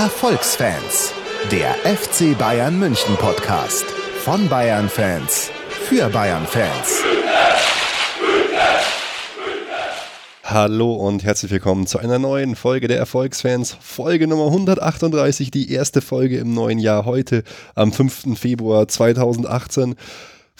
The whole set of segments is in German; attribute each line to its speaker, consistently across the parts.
Speaker 1: Erfolgsfans, der FC Bayern München Podcast von Bayern Fans für Bayern Fans.
Speaker 2: Hallo und herzlich willkommen zu einer neuen Folge der Erfolgsfans. Folge Nummer 138, die erste Folge im neuen Jahr heute am 5. Februar 2018.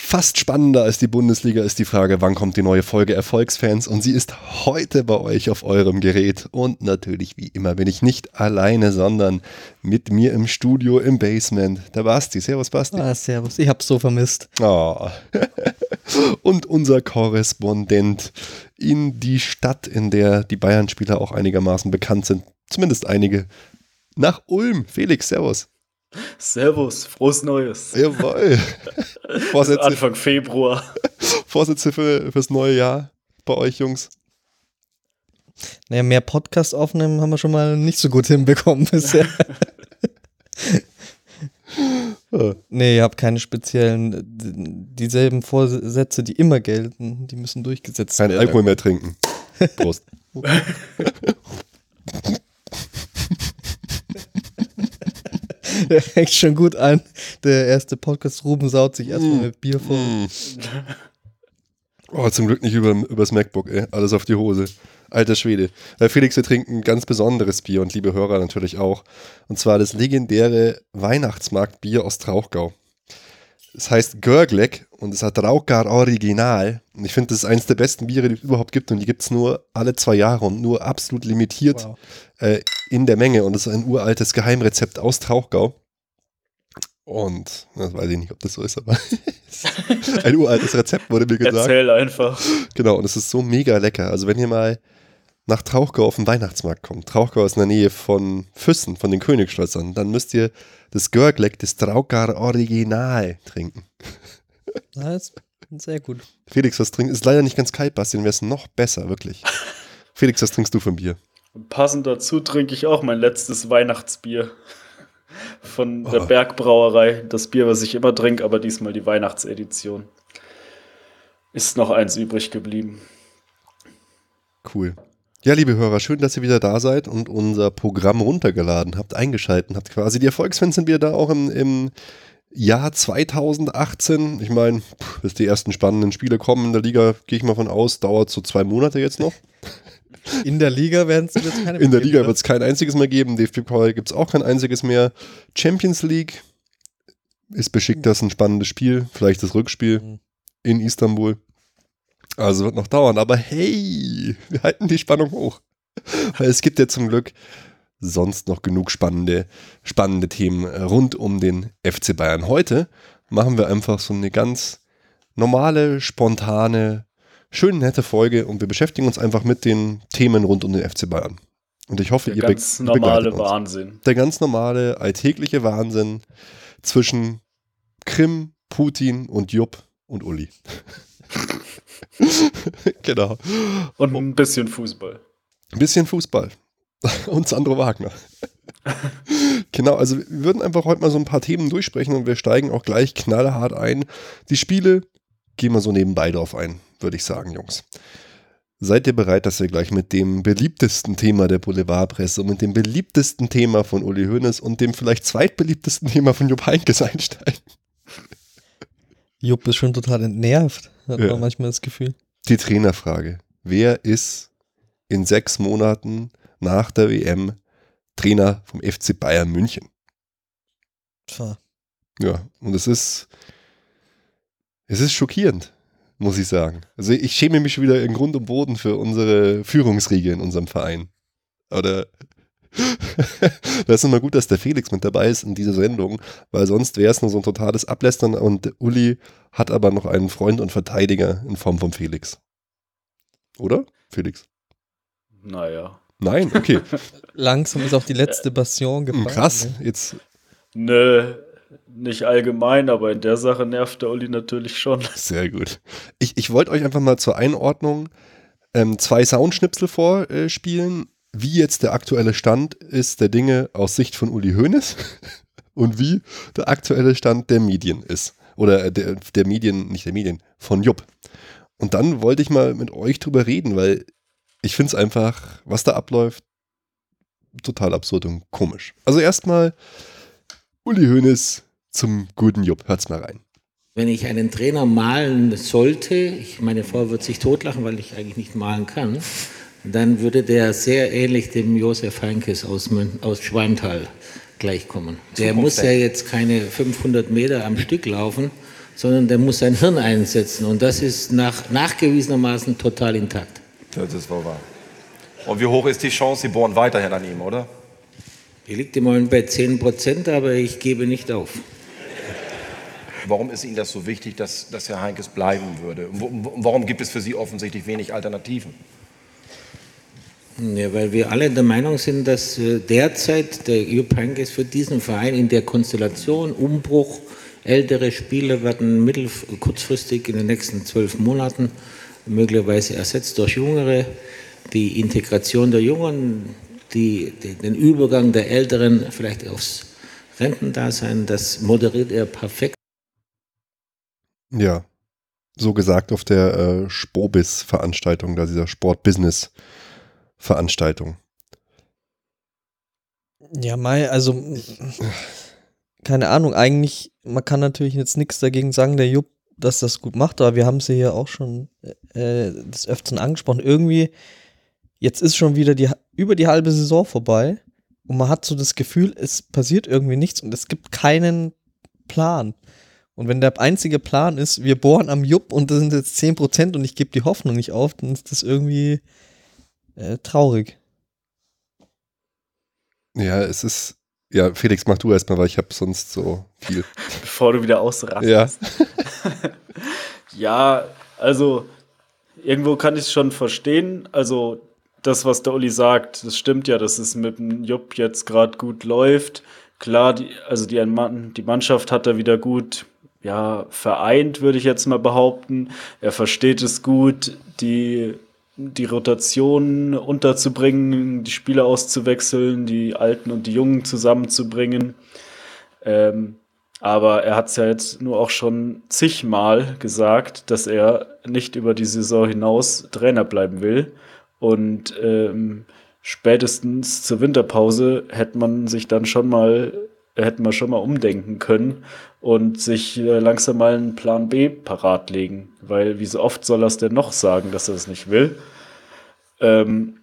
Speaker 2: Fast spannender als die Bundesliga ist die Frage, wann kommt die neue Folge Erfolgsfans und sie ist heute bei euch auf eurem Gerät und natürlich wie immer bin ich nicht alleine, sondern mit mir im Studio im Basement. Der Basti, servus Basti.
Speaker 3: Ah, servus, ich hab's so vermisst.
Speaker 2: Oh. und unser Korrespondent in die Stadt, in der die Bayern-Spieler auch einigermaßen bekannt sind, zumindest einige, nach Ulm. Felix, servus.
Speaker 4: Servus, frohes Neues.
Speaker 2: Jawohl.
Speaker 4: Vorsätze, Anfang Februar.
Speaker 2: Vorsätze für, fürs neue Jahr bei euch, Jungs?
Speaker 3: Naja, mehr Podcast aufnehmen haben wir schon mal nicht so gut hinbekommen bisher. nee, ich habe keine speziellen, dieselben Vorsätze, die immer gelten, die müssen durchgesetzt
Speaker 2: werden. Kein Alkohol mehr trinken. Prost.
Speaker 3: Der fängt schon gut an. Der erste Podcast, Ruben saut sich erstmal mm. mit Bier voll. Mm.
Speaker 2: Oh, zum Glück nicht über, übers MacBook, ey. Alles auf die Hose. Alter Schwede. Weil Felix, wir trinken ein ganz besonderes Bier und liebe Hörer natürlich auch. Und zwar das legendäre Weihnachtsmarktbier aus Trauchgau. Es heißt Görgleck und es hat Rauchgar Original. Und ich finde, das ist eines der besten Biere, die es überhaupt gibt. Und die gibt es nur alle zwei Jahre und nur absolut limitiert wow. äh, in der Menge. Und es ist ein uraltes Geheimrezept aus Trauchgau. Und das weiß ich nicht, ob das so ist, aber ein uraltes Rezept wurde mir gesagt.
Speaker 4: Erzähl einfach.
Speaker 2: Genau, und es ist so mega lecker. Also wenn ihr mal nach Trauchgau auf den Weihnachtsmarkt kommt, Trauchgau ist in der Nähe von Füssen, von den Königsschlössern, dann müsst ihr das Görgleck, das Traugar Original trinken.
Speaker 3: Das ist sehr gut.
Speaker 2: Felix, was trinkst Ist leider nicht ganz kalt, Bastian, wäre es noch besser, wirklich. Felix, was trinkst du von Bier?
Speaker 4: Und passend dazu trinke ich auch mein letztes Weihnachtsbier von der oh. Bergbrauerei. Das Bier, was ich immer trinke, aber diesmal die Weihnachtsedition. Ist noch eins übrig geblieben.
Speaker 2: Cool. Ja, liebe Hörer, schön, dass ihr wieder da seid und unser Programm runtergeladen habt, eingeschalten habt quasi. Die Erfolgsfans sind wieder da auch im, im Jahr 2018. Ich meine, bis die ersten spannenden Spiele kommen in der Liga, gehe ich mal von aus, dauert so zwei Monate jetzt noch.
Speaker 3: In der Liga werden es jetzt
Speaker 2: keine In der Liga wird es kein einziges mehr geben. DFB-Pokal gibt es auch kein einziges mehr. Champions League ist beschickt, das ein spannendes Spiel. Vielleicht das Rückspiel mhm. in Istanbul. Also wird noch dauern. Aber hey, wir halten die Spannung hoch. Weil es gibt ja zum Glück sonst noch genug spannende, spannende Themen rund um den FC Bayern. Heute machen wir einfach so eine ganz normale, spontane schön nette Folge und wir beschäftigen uns einfach mit den Themen rund um den FC Bayern. Und ich hoffe,
Speaker 4: Der
Speaker 2: ihr
Speaker 4: ganz be normale Wahnsinn.
Speaker 2: Der ganz normale, alltägliche Wahnsinn zwischen Krim, Putin und Jupp und Uli. genau.
Speaker 4: Und ein bisschen Fußball.
Speaker 2: Ein bisschen Fußball. und Sandro Wagner. genau, also wir würden einfach heute mal so ein paar Themen durchsprechen und wir steigen auch gleich knallhart ein. Die Spiele gehen wir so nebenbei drauf ein würde ich sagen, Jungs. Seid ihr bereit, dass wir gleich mit dem beliebtesten Thema der Boulevardpresse und mit dem beliebtesten Thema von Uli Hoeneß und dem vielleicht zweitbeliebtesten Thema von Jupp Heynckes einsteigen?
Speaker 3: Jupp ist schon total entnervt, hat ja. man manchmal das Gefühl.
Speaker 2: Die Trainerfrage. Wer ist in sechs Monaten nach der WM Trainer vom FC Bayern München?
Speaker 3: Tja.
Speaker 2: Ja, und es ist, es ist schockierend muss ich sagen. Also ich schäme mich schon wieder in Grund und Boden für unsere Führungsriege in unserem Verein. Oder da ist immer gut, dass der Felix mit dabei ist in dieser Sendung, weil sonst wäre es nur so ein totales Ablästern und Uli hat aber noch einen Freund und Verteidiger in Form von Felix. Oder? Felix?
Speaker 4: Naja.
Speaker 2: Nein? Okay.
Speaker 3: Langsam ist auch die letzte Bastion gefallen.
Speaker 2: Krass, jetzt.
Speaker 4: Nö, nicht allgemein, aber in der Sache nervt der Uli natürlich schon.
Speaker 2: Sehr gut. Ich, ich wollte euch einfach mal zur Einordnung ähm, zwei Soundschnipsel vorspielen, wie jetzt der aktuelle Stand ist der Dinge aus Sicht von Uli Hoeneß und wie der aktuelle Stand der Medien ist. Oder der, der Medien, nicht der Medien, von Jupp. Und dann wollte ich mal mit euch drüber reden, weil ich finde es einfach, was da abläuft, total absurd und komisch. Also erstmal Uli Hoeneß zum guten Jupp. Hört's mal rein.
Speaker 5: Wenn ich einen Trainer malen sollte, ich, meine Frau wird sich totlachen, weil ich eigentlich nicht malen kann, dann würde der sehr ähnlich dem Josef Heinkes aus, aus Schweintal gleichkommen. Der muss ja jetzt keine 500 Meter am Stück laufen, sondern der muss sein Hirn einsetzen und das ist nach, nachgewiesenermaßen total intakt.
Speaker 6: Das ist wohl wahr. Und wie hoch ist die Chance, Sie bohren weiterhin an ihm, oder?
Speaker 5: Die liegt im Moment bei 10 Prozent, aber ich gebe nicht auf.
Speaker 6: Warum ist Ihnen das so wichtig, dass, dass Herr Heinkes bleiben würde? Warum gibt es für Sie offensichtlich wenig Alternativen?
Speaker 5: Ja, weil wir alle der Meinung sind, dass äh, derzeit der Jupp Heynckes für diesen Verein in der Konstellation Umbruch, ältere Spieler werden mittel kurzfristig in den nächsten zwölf Monaten möglicherweise ersetzt durch Jüngere, die Integration der Jungen, die, die, den Übergang der Älteren vielleicht aufs Rentendasein, das moderiert er perfekt.
Speaker 2: Ja, so gesagt auf der äh, Spobis-Veranstaltung, da dieser Sport-Business- Veranstaltung.
Speaker 3: Ja, Mai, also keine Ahnung, eigentlich, man kann natürlich jetzt nichts dagegen sagen, der Jupp, dass das gut macht, aber wir haben sie ja auch schon äh, des Öfteren angesprochen. Irgendwie, jetzt ist schon wieder die, über die halbe Saison vorbei und man hat so das Gefühl, es passiert irgendwie nichts und es gibt keinen Plan. Und wenn der einzige Plan ist, wir bohren am Jupp und das sind jetzt 10% und ich gebe die Hoffnung nicht auf, dann ist das irgendwie äh, traurig.
Speaker 2: Ja, es ist. Ja, Felix, mach du erstmal, weil ich habe sonst so viel.
Speaker 4: Bevor du wieder ausrastest.
Speaker 2: Ja.
Speaker 4: ja, also irgendwo kann ich es schon verstehen. Also das, was der Uli sagt, das stimmt ja, dass es mit dem Jupp jetzt gerade gut läuft. Klar, die, also die, die Mannschaft hat er wieder gut ja, vereint, würde ich jetzt mal behaupten. Er versteht es gut, die die Rotation unterzubringen, die Spieler auszuwechseln, die Alten und die Jungen zusammenzubringen. Ähm, aber er hat es ja jetzt nur auch schon zigmal gesagt, dass er nicht über die Saison hinaus Trainer bleiben will. Und ähm, spätestens zur Winterpause hätte man sich dann schon mal, hätten wir schon mal umdenken können und sich äh, langsam mal einen Plan B parat legen. Weil wie so oft soll er es denn noch sagen, dass er es nicht will? Ähm,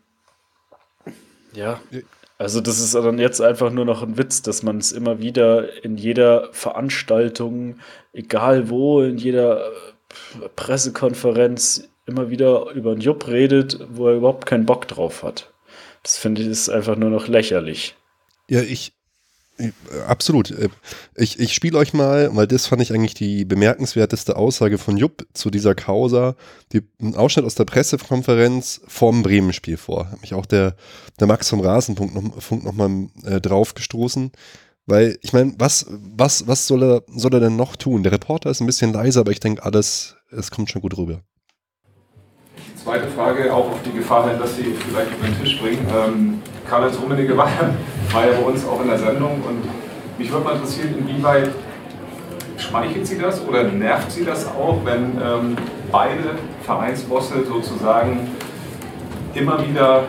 Speaker 4: ja, also das ist dann jetzt einfach nur noch ein Witz, dass man es immer wieder in jeder Veranstaltung, egal wo, in jeder äh, Pressekonferenz immer wieder über einen Jupp redet, wo er überhaupt keinen Bock drauf hat. Das finde ich ist einfach nur noch lächerlich.
Speaker 2: Ja, ich, Absolut. Äh, ich, ich spiele euch mal, weil das fand ich eigentlich die bemerkenswerteste Aussage von Jupp zu dieser Causa, die, ein Ausschnitt aus der Pressekonferenz vorm Bremen-Spiel vor. Hat mich auch der, der Max vom Rasenfunk noch, Funk noch mal äh, drauf gestoßen. Weil, ich meine, was, was, was soll er, soll er denn noch tun? Der Reporter ist ein bisschen leiser, aber ich denke, alles, es kommt schon gut rüber.
Speaker 7: Zweite Frage, auch auf die Gefahr hin, dass Sie vielleicht auf den Tisch bringen. Ähm, Karl-Heinz Rummenigge war, ja bei uns auch in der Sendung und mich würde mal interessieren, inwieweit schmeichelt Sie das oder nervt Sie das auch, wenn ähm, beide Vereinsbosse sozusagen immer wieder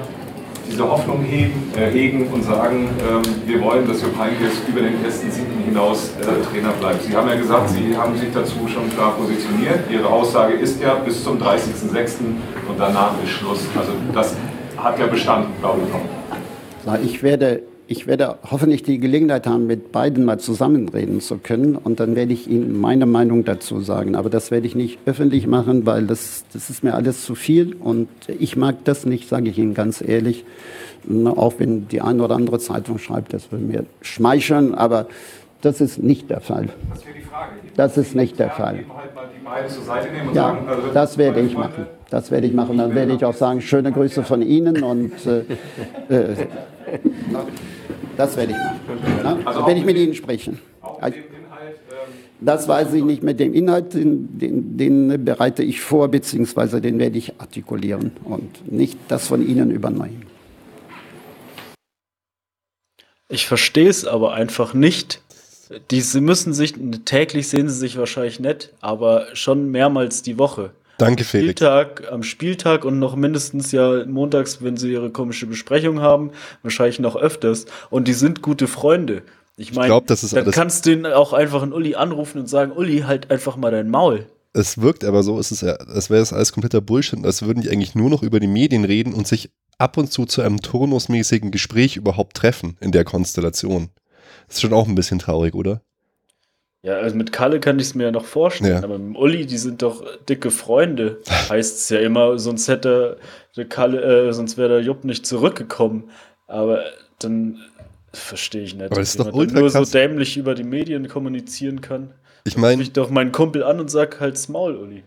Speaker 7: diese Hoffnung hegen, äh, hegen und sagen, ähm, wir wollen, dass Jupp Heynckes über den ersten Sieben hinaus äh, Trainer bleibt. Sie haben ja gesagt, Sie haben sich dazu schon klar positioniert. Ihre Aussage ist ja bis zum 30.06. und danach ist Schluss. Also das hat ja Bestand, glaube ich noch.
Speaker 8: Ich werde, ich werde hoffentlich die Gelegenheit haben, mit beiden mal zusammenreden zu können und dann werde ich Ihnen meine Meinung dazu sagen. Aber das werde ich nicht öffentlich machen, weil das, das ist mir alles zu viel und ich mag das nicht, sage ich Ihnen ganz ehrlich. Auch wenn die eine oder andere Zeitung schreibt, das will mir schmeicheln, aber das ist nicht der Fall. Das wäre die Frage. Das ist nicht der Fall. Halt ja, also das werde ich machen. Das werde ich machen. Dann werde ich auch sagen, schöne Grüße von Ihnen und äh, äh, das werde ich machen. Na? Also werde ich mit Ihnen sprechen. Ähm, das weiß ich nicht mit dem Inhalt, den, den, den, bereite ich vor, beziehungsweise den werde ich artikulieren und nicht das von Ihnen übernehmen.
Speaker 4: Ich verstehe es aber einfach nicht. Die, sie müssen sich, täglich sehen sie sich wahrscheinlich nicht, aber schon mehrmals die Woche.
Speaker 2: Danke, Felix.
Speaker 4: Spieltag, am Spieltag und noch mindestens ja montags, wenn sie ihre komische Besprechung haben, wahrscheinlich noch öfters. Und die sind gute Freunde. Ich meine, dann kannst du ihn auch einfach einen Uli anrufen und sagen, Uli, halt einfach mal dein Maul.
Speaker 2: Es wirkt aber so, es ist ja, als wäre das alles kompletter Bullshit, als würden die eigentlich nur noch über die Medien reden und sich ab und zu zu einem turnusmäßigen Gespräch überhaupt treffen in der Konstellation. Das ist schon auch ein bisschen traurig, oder?
Speaker 4: Ja, also mit Kalle kann ich es mir ja noch vorstellen,
Speaker 2: Ja.
Speaker 4: aber mit Uli, die sind doch dicke Freunde. Heißt es ja immer, sonst hätte der Kalle, äh, sonst wäre der Jupp nicht zurückgekommen. Aber dann verstehe ich nicht,
Speaker 2: Aber das ist doch ultra
Speaker 4: nur so dämlich über die Medien kommunizieren kann.
Speaker 2: Ich meine,
Speaker 4: ich doch meinen Kumpel an und sag halt's Maul, Uli.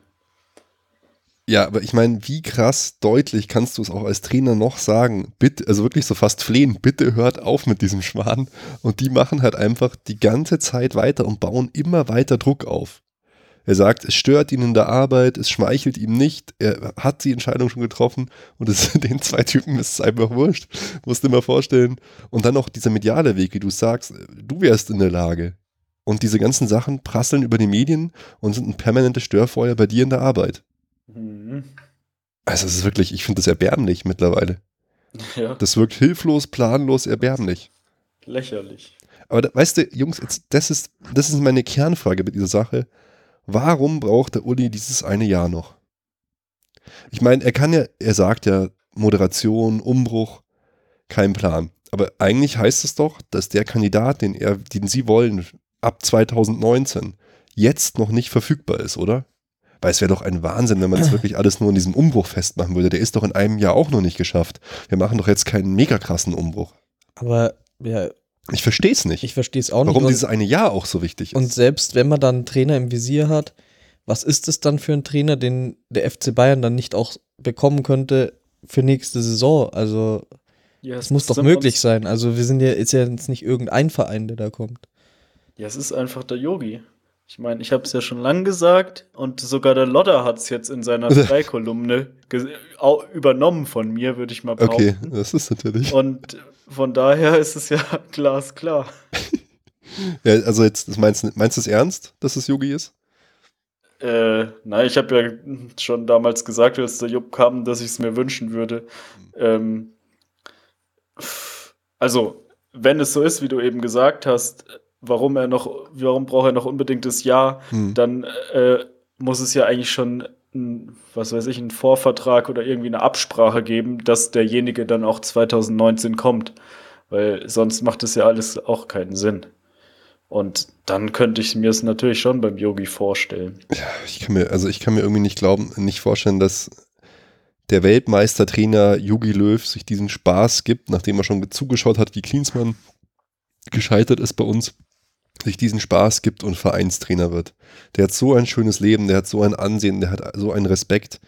Speaker 2: Ja, aber ich meine, wie krass deutlich kannst du es auch als Trainer noch sagen? Bitte, also wirklich so fast flehen, bitte hört auf mit diesem Schwan. Und die machen halt einfach die ganze Zeit weiter und bauen immer weiter Druck auf. Er sagt, es stört ihn in der Arbeit, es schmeichelt ihm nicht, er hat die Entscheidung schon getroffen und es, den zwei Typen ist es einfach wurscht. Musst du dir mal vorstellen. Und dann noch dieser mediale Weg, wie du sagst, du wärst in der Lage. Und diese ganzen Sachen prasseln über die Medien und sind ein permanentes Störfeuer bei dir in der Arbeit.
Speaker 4: Mhm.
Speaker 2: Also es ist wirklich, ich finde das erbärmlich mittlerweile.
Speaker 4: Ja,
Speaker 2: Das wirkt hilflos, planlos, erbärmlich.
Speaker 4: lächerlich.
Speaker 2: Aber da, weißt du, Jungs, jetzt, das, ist, das ist meine Kernfrage bei dieser Sache. Warum braucht der Uli dieses eine Jahr noch? Ich meine, er kann ja, er sagt ja Moderation, Umbruch, kein Plan. Aber eigentlich heißt es doch, dass der Kandidat, den, er, den Sie wollen, ab 2019 jetzt noch nicht verfügbar ist, oder? Weil es wäre doch ein Wahnsinn, wenn man das wirklich alles nur in diesem Umbruch festmachen würde. Der ist doch in einem Jahr auch noch nicht geschafft. Wir machen doch jetzt keinen mega krassen Umbruch.
Speaker 3: Aber ja,
Speaker 2: Ich verstehe es nicht.
Speaker 3: ich verstehe es auch
Speaker 2: Warum
Speaker 3: nicht.
Speaker 2: dieses eine Jahr auch so wichtig ist.
Speaker 3: Und selbst wenn man dann einen Trainer im Visier hat, was ist es dann für ein Trainer, den der FC Bayern dann nicht auch bekommen könnte für nächste Saison? Also
Speaker 4: Ja,
Speaker 3: es muss doch möglich sein. Also wir sind ja, ist ja jetzt nicht irgendein Verein, der da kommt.
Speaker 4: Ja, es ist einfach der Yogi. Ich meine, ich habe es ja schon lang gesagt und sogar der Lodder hat es jetzt in seiner Freikolumne übernommen von mir, würde ich mal
Speaker 2: Okay,
Speaker 4: behaupten.
Speaker 2: das ist natürlich.
Speaker 4: Und von daher ist es ja glasklar.
Speaker 2: Ja, also jetzt, meinst, du- meinst du es ernst, dass es Yogi ist?
Speaker 4: Äh, nein, ich habe ja schon damals gesagt, als der Jupp kam, dass ich es mir wünschen würde. Ähm, also, wenn es so ist, wie du eben gesagt hast, warum er noch, warum braucht er noch unbedingt das Jahr,
Speaker 2: Hm.
Speaker 4: dann äh, muss es ja eigentlich schon, ein, was weiß ich, einen Vorvertrag oder irgendwie eine Absprache geben, dass derjenige dann auch 2019 kommt. Weil sonst macht es ja alles auch keinen Sinn. Und dann könnte ich mir es natürlich schon beim Yogi vorstellen.
Speaker 2: Ich kann mir, also ich kann mir irgendwie nicht glauben, nicht vorstellen, dass der Weltmeistertrainer Jogi Löw sich diesen Spaß gibt, nachdem er schon zugeschaut hat, wie Klinsmann gescheitert ist bei uns, sich diesen Spaß gibt und Vereinstrainer wird. Der hat so ein schönes Leben, der hat so ein Ansehen, der hat so einen Respekt.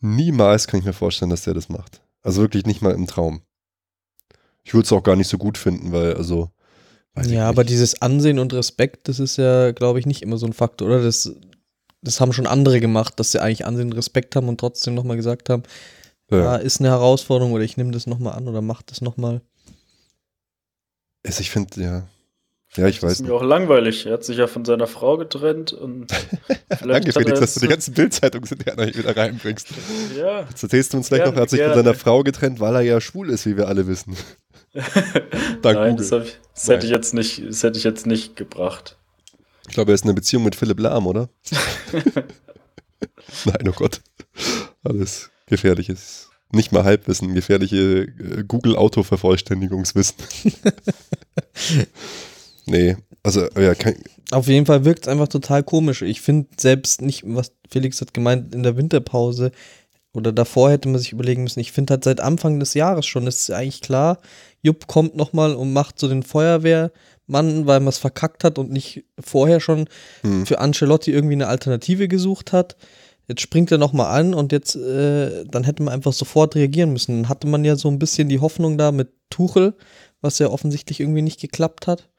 Speaker 2: Niemals kann ich mir vorstellen, dass der das macht. Also wirklich nicht mal im Traum. Ich würde es auch gar nicht so gut finden, weil, also.
Speaker 3: Ja, aber dieses Ansehen und Respekt, das ist ja, glaube ich, nicht immer so ein Faktor, oder? Das, das haben schon andere gemacht, dass sie eigentlich Ansehen und Respekt haben und trotzdem nochmal gesagt haben, ja.
Speaker 2: Ja.
Speaker 3: ist eine Herausforderung oder ich nehme das nochmal an oder mach das nochmal.
Speaker 2: Also ich finde, ja. Ja, ich
Speaker 4: Das
Speaker 2: weiß
Speaker 4: ist
Speaker 2: nicht.
Speaker 4: mir auch langweilig. Er hat sich ja von seiner Frau getrennt und
Speaker 2: Danke, Felix, dass du die ganzen Bildzeitungsinterner hier wieder reinbringst.
Speaker 4: Ja,
Speaker 2: Jetzt erzählst du uns gleich noch, er hat sich von
Speaker 4: gerne.
Speaker 2: seiner Frau getrennt, weil er ja schwul ist, wie wir alle wissen. Dank
Speaker 4: nein,
Speaker 2: Google.
Speaker 4: das, ich, das
Speaker 2: Nein.
Speaker 4: hätte ich jetzt nicht, das hätte ich jetzt nicht gebracht.
Speaker 2: Ich glaube, er ist in einer Beziehung mit Philipp Lahm, oder? Nein, oh Gott. Alles gefährliches. Nicht mal Halbwissen, gefährliche äh, Google-Auto-Vervollständigungswissen. Nee, also, ja, kein,
Speaker 3: Auf jeden Fall wirkt es einfach total komisch. Ich finde selbst nicht, was Felix hat gemeint, in der Winterpause oder davor hätte man sich überlegen müssen. Ich finde halt seit Anfang des Jahres schon, ist eigentlich klar, Jupp kommt nochmal und macht so den Feuerwehrmann, weil man es verkackt hat und nicht vorher schon
Speaker 2: hm.
Speaker 3: für Ancelotti irgendwie eine Alternative gesucht hat. Jetzt springt er nochmal an und jetzt, äh, dann hätte man einfach sofort reagieren müssen. Dann hatte man ja so ein bisschen die Hoffnung da mit Tuchel, was ja offensichtlich irgendwie nicht geklappt hat.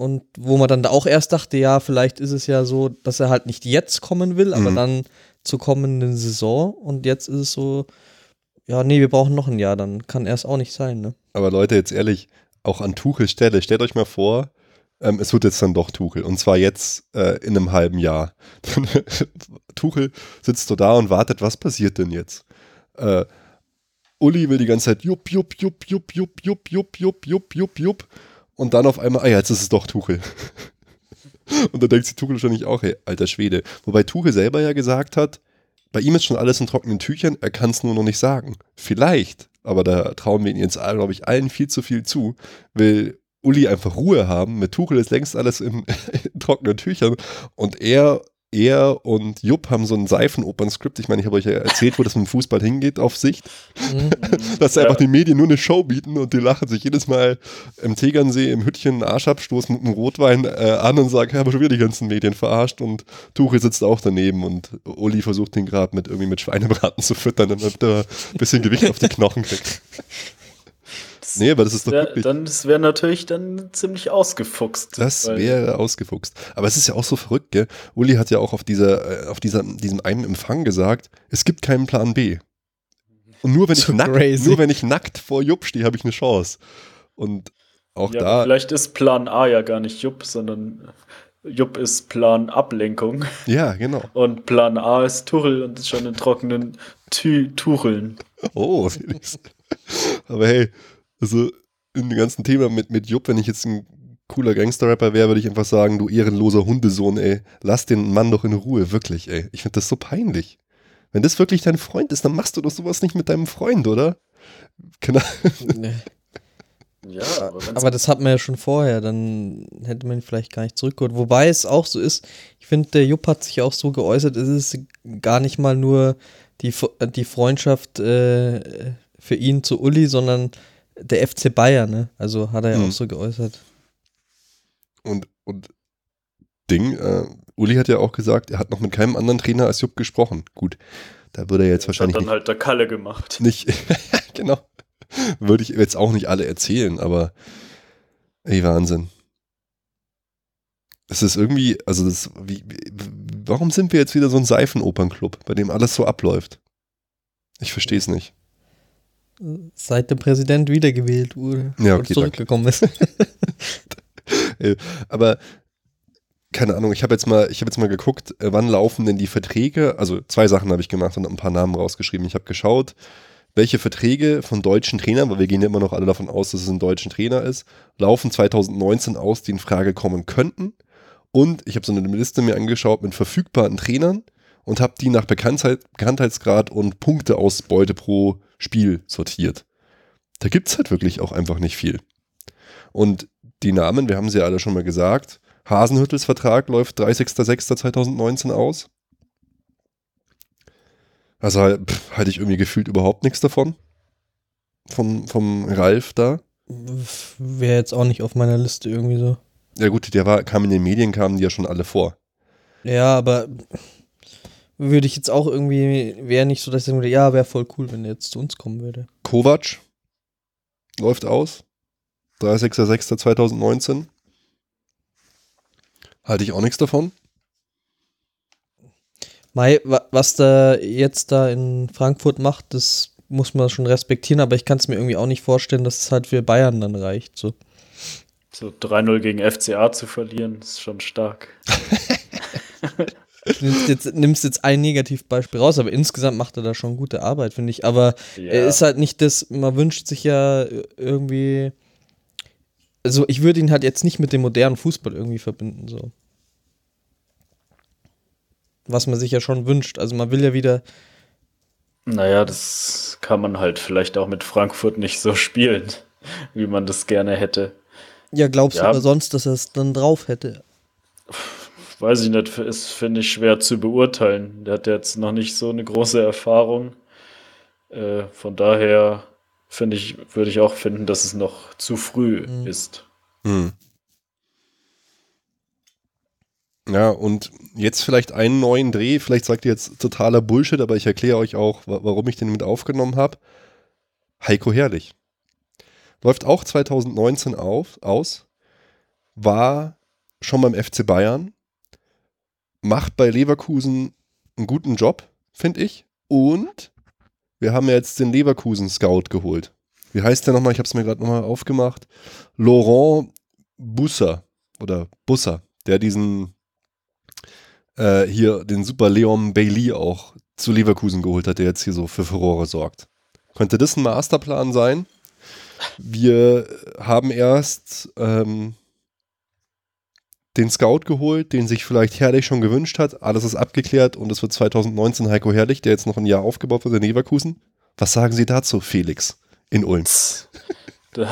Speaker 3: Und wo man dann da auch erst dachte, ja, vielleicht ist es ja so, dass er halt nicht jetzt kommen will, aber
Speaker 2: Mhm.
Speaker 3: dann zur kommenden Saison. Und jetzt ist es so, ja, nee, wir brauchen noch ein Jahr, dann kann er es auch nicht sein, ne?
Speaker 2: aber Leute, jetzt ehrlich, auch an Tuchels Stelle, stellt euch mal vor, ähm, es wird jetzt dann doch Tuchel. Und zwar jetzt äh, in einem halben Jahr. Tuchel sitzt so da und wartet, was passiert denn jetzt? Äh, Uli will die ganze Zeit jupp, jupp, jupp, jupp, jupp, jupp, jupp, jupp, jupp, jupp, jupp. Und dann auf einmal, ah ja, jetzt ist es doch Tuchel. und dann denkt sich Tuchel wahrscheinlich auch, hey, alter Schwede. Wobei Tuchel selber ja gesagt hat, bei ihm ist schon alles in trockenen Tüchern, er kann es nur noch nicht sagen. Vielleicht, aber da trauen wir ihn jetzt, glaube ich, allen viel zu viel zu, will Uli einfach Ruhe haben. Mit Tuchel ist längst alles in, in trockenen Tüchern und er er und Jupp haben so ein Seifenopern-Skript. Ich meine, ich habe euch ja erzählt, wo das mit dem Fußball hingeht, auf Sicht. Mhm. Dass einfach die Medien nur eine Show bieten und die lachen sich jedes Mal im Tegernsee im Hütchen einen Arsch abstoßen mit einem Rotwein äh, an und sagen, ja, aber schon wieder die ganzen Medien verarscht und Tuchel sitzt auch daneben und Uli versucht den gerade mit irgendwie mit Schweinebraten zu füttern, damit er ein bisschen Gewicht auf die Knochen kriegt. Nee, aber das ist doch
Speaker 4: wär,
Speaker 2: wirklich.
Speaker 4: Dann, das wäre natürlich dann ziemlich ausgefuchst.
Speaker 2: Das wäre ausgefuchst. Aber es ist ja auch so verrückt, gell? Uli hat ja auch auf, dieser, äh, auf dieser, diesem einen Empfang gesagt, es gibt keinen Plan B. Und nur wenn, so ich, nackt, nur wenn ich nackt vor Jupp stehe, habe ich eine Chance. Und auch
Speaker 4: ja,
Speaker 2: da.
Speaker 4: Vielleicht ist Plan A ja gar nicht Jupp, sondern Jupp ist Plan Ablenkung.
Speaker 2: Ja, genau.
Speaker 4: Und Plan A ist Tuchel und ist schon in trockenen Tü Tucheln.
Speaker 2: Oh, aber hey, also in dem ganzen Thema mit, mit Jupp, wenn ich jetzt ein cooler Gangster-Rapper wäre, würde ich einfach sagen, du ehrenloser Hundesohn, ey, lass den Mann doch in Ruhe, wirklich, ey. Ich finde das so peinlich. Wenn das wirklich dein Freund ist, dann machst du doch sowas nicht mit deinem Freund, oder? Genau.
Speaker 3: Nee. Ja, aber, aber, das hat man ja schon vorher, dann hätte man ihn vielleicht gar nicht zurückgeholt. Wobei es auch so ist, ich finde, der Jupp hat sich auch so geäußert, es ist gar nicht mal nur die, die Freundschaft äh, für ihn zu Uli, sondern der FC Bayern, ne? Also hat er ja hm. auch so geäußert.
Speaker 2: Und, und Ding, äh, Uli hat ja auch gesagt, er hat noch mit keinem anderen Trainer als Jupp gesprochen. Gut, da würde er jetzt
Speaker 4: das
Speaker 2: wahrscheinlich.
Speaker 4: Hat dann halt der Kalle gemacht.
Speaker 2: Nicht, genau. Würde ich jetzt auch nicht alle erzählen, aber ey, Wahnsinn. Es ist irgendwie, also das, wie, warum sind wir jetzt wieder so ein Seifenopernclub, bei dem alles so abläuft? Ich verstehe es nicht
Speaker 3: seit der Präsident wiedergewählt wurde
Speaker 2: ja, okay,
Speaker 3: zurückgekommen ist.
Speaker 2: Aber keine Ahnung, ich habe jetzt mal, ich habe jetzt mal geguckt, äh, wann laufen denn die Verträge? Also zwei Sachen habe ich gemacht und ein paar Namen rausgeschrieben. Ich habe geschaut, welche Verträge von deutschen Trainern, weil wir gehen ja immer noch alle davon aus, dass es ein deutschen Trainer ist, laufen 2019 aus, die in Frage kommen könnten. Und ich habe so eine Liste mir angeschaut mit verfügbaren Trainern und habe die nach Bekanntheit, Bekanntheitsgrad und Punkteausbeute pro Spiel sortiert. Da gibt es halt wirklich auch einfach nicht viel. Und die Namen, wir haben sie ja alle schon mal gesagt, Hasenhüttels Vertrag läuft 30.06.2019 aus. Also pff, hatte ich irgendwie gefühlt überhaupt nichts davon. Vom, vom Ralf da.
Speaker 3: Wäre jetzt auch nicht auf meiner Liste irgendwie so.
Speaker 2: Ja gut, der war, kam in den Medien, kamen die ja schon alle vor.
Speaker 3: Ja, aber würde ich jetzt auch irgendwie, wäre nicht so, dass ich würde, ja, wäre voll cool, wenn er jetzt zu uns kommen würde.
Speaker 2: Kovac läuft aus. 30.06.2019. Halte ich auch nichts davon.
Speaker 3: Mai, was da jetzt da in Frankfurt macht, das muss man schon respektieren, aber ich kann es mir irgendwie auch nicht vorstellen, dass es halt für Bayern dann reicht. So,
Speaker 4: so 3-0 gegen FCA zu verlieren, ist schon stark.
Speaker 3: Du nimmst jetzt, nimmst jetzt ein Negativbeispiel raus, aber insgesamt macht er da schon gute Arbeit, finde ich. Aber ja. er ist halt nicht das, man wünscht sich ja irgendwie. Also ich würde ihn halt jetzt nicht mit dem modernen Fußball irgendwie verbinden, so. Was man sich ja schon wünscht. Also man will ja wieder.
Speaker 4: Naja, das kann man halt vielleicht auch mit Frankfurt nicht so spielen, wie man das gerne hätte.
Speaker 3: Ja, glaubst ja. du aber sonst, dass er es dann drauf hätte?
Speaker 4: Weiß ich nicht, ist, finde ich, schwer zu beurteilen. Der hat jetzt noch nicht so eine große Erfahrung. Äh, von daher finde ich, würde ich auch finden, dass es noch zu früh mhm. ist. Mhm.
Speaker 2: Ja, und jetzt vielleicht einen neuen Dreh. Vielleicht sagt ihr jetzt totaler Bullshit, aber ich erkläre euch auch, warum ich den mit aufgenommen habe. Heiko Herrlich. Läuft auch 2019 auf, aus. War schon beim FC Bayern macht bei Leverkusen einen guten Job, finde ich. Und wir haben ja jetzt den Leverkusen-Scout geholt. Wie heißt der nochmal? Ich habe es mir gerade nochmal aufgemacht. Laurent Busser. oder Busser, der diesen äh, hier den Super Leon Bailey auch zu Leverkusen geholt hat, der jetzt hier so für Furore sorgt. Könnte das ein Masterplan sein? Wir haben erst ähm, den Scout geholt, den sich vielleicht Herrlich schon gewünscht hat. Alles ist abgeklärt und es wird 2019 Heiko Herrlich, der jetzt noch ein Jahr aufgebaut wird in Leverkusen. Was sagen Sie dazu, Felix, in Ulm?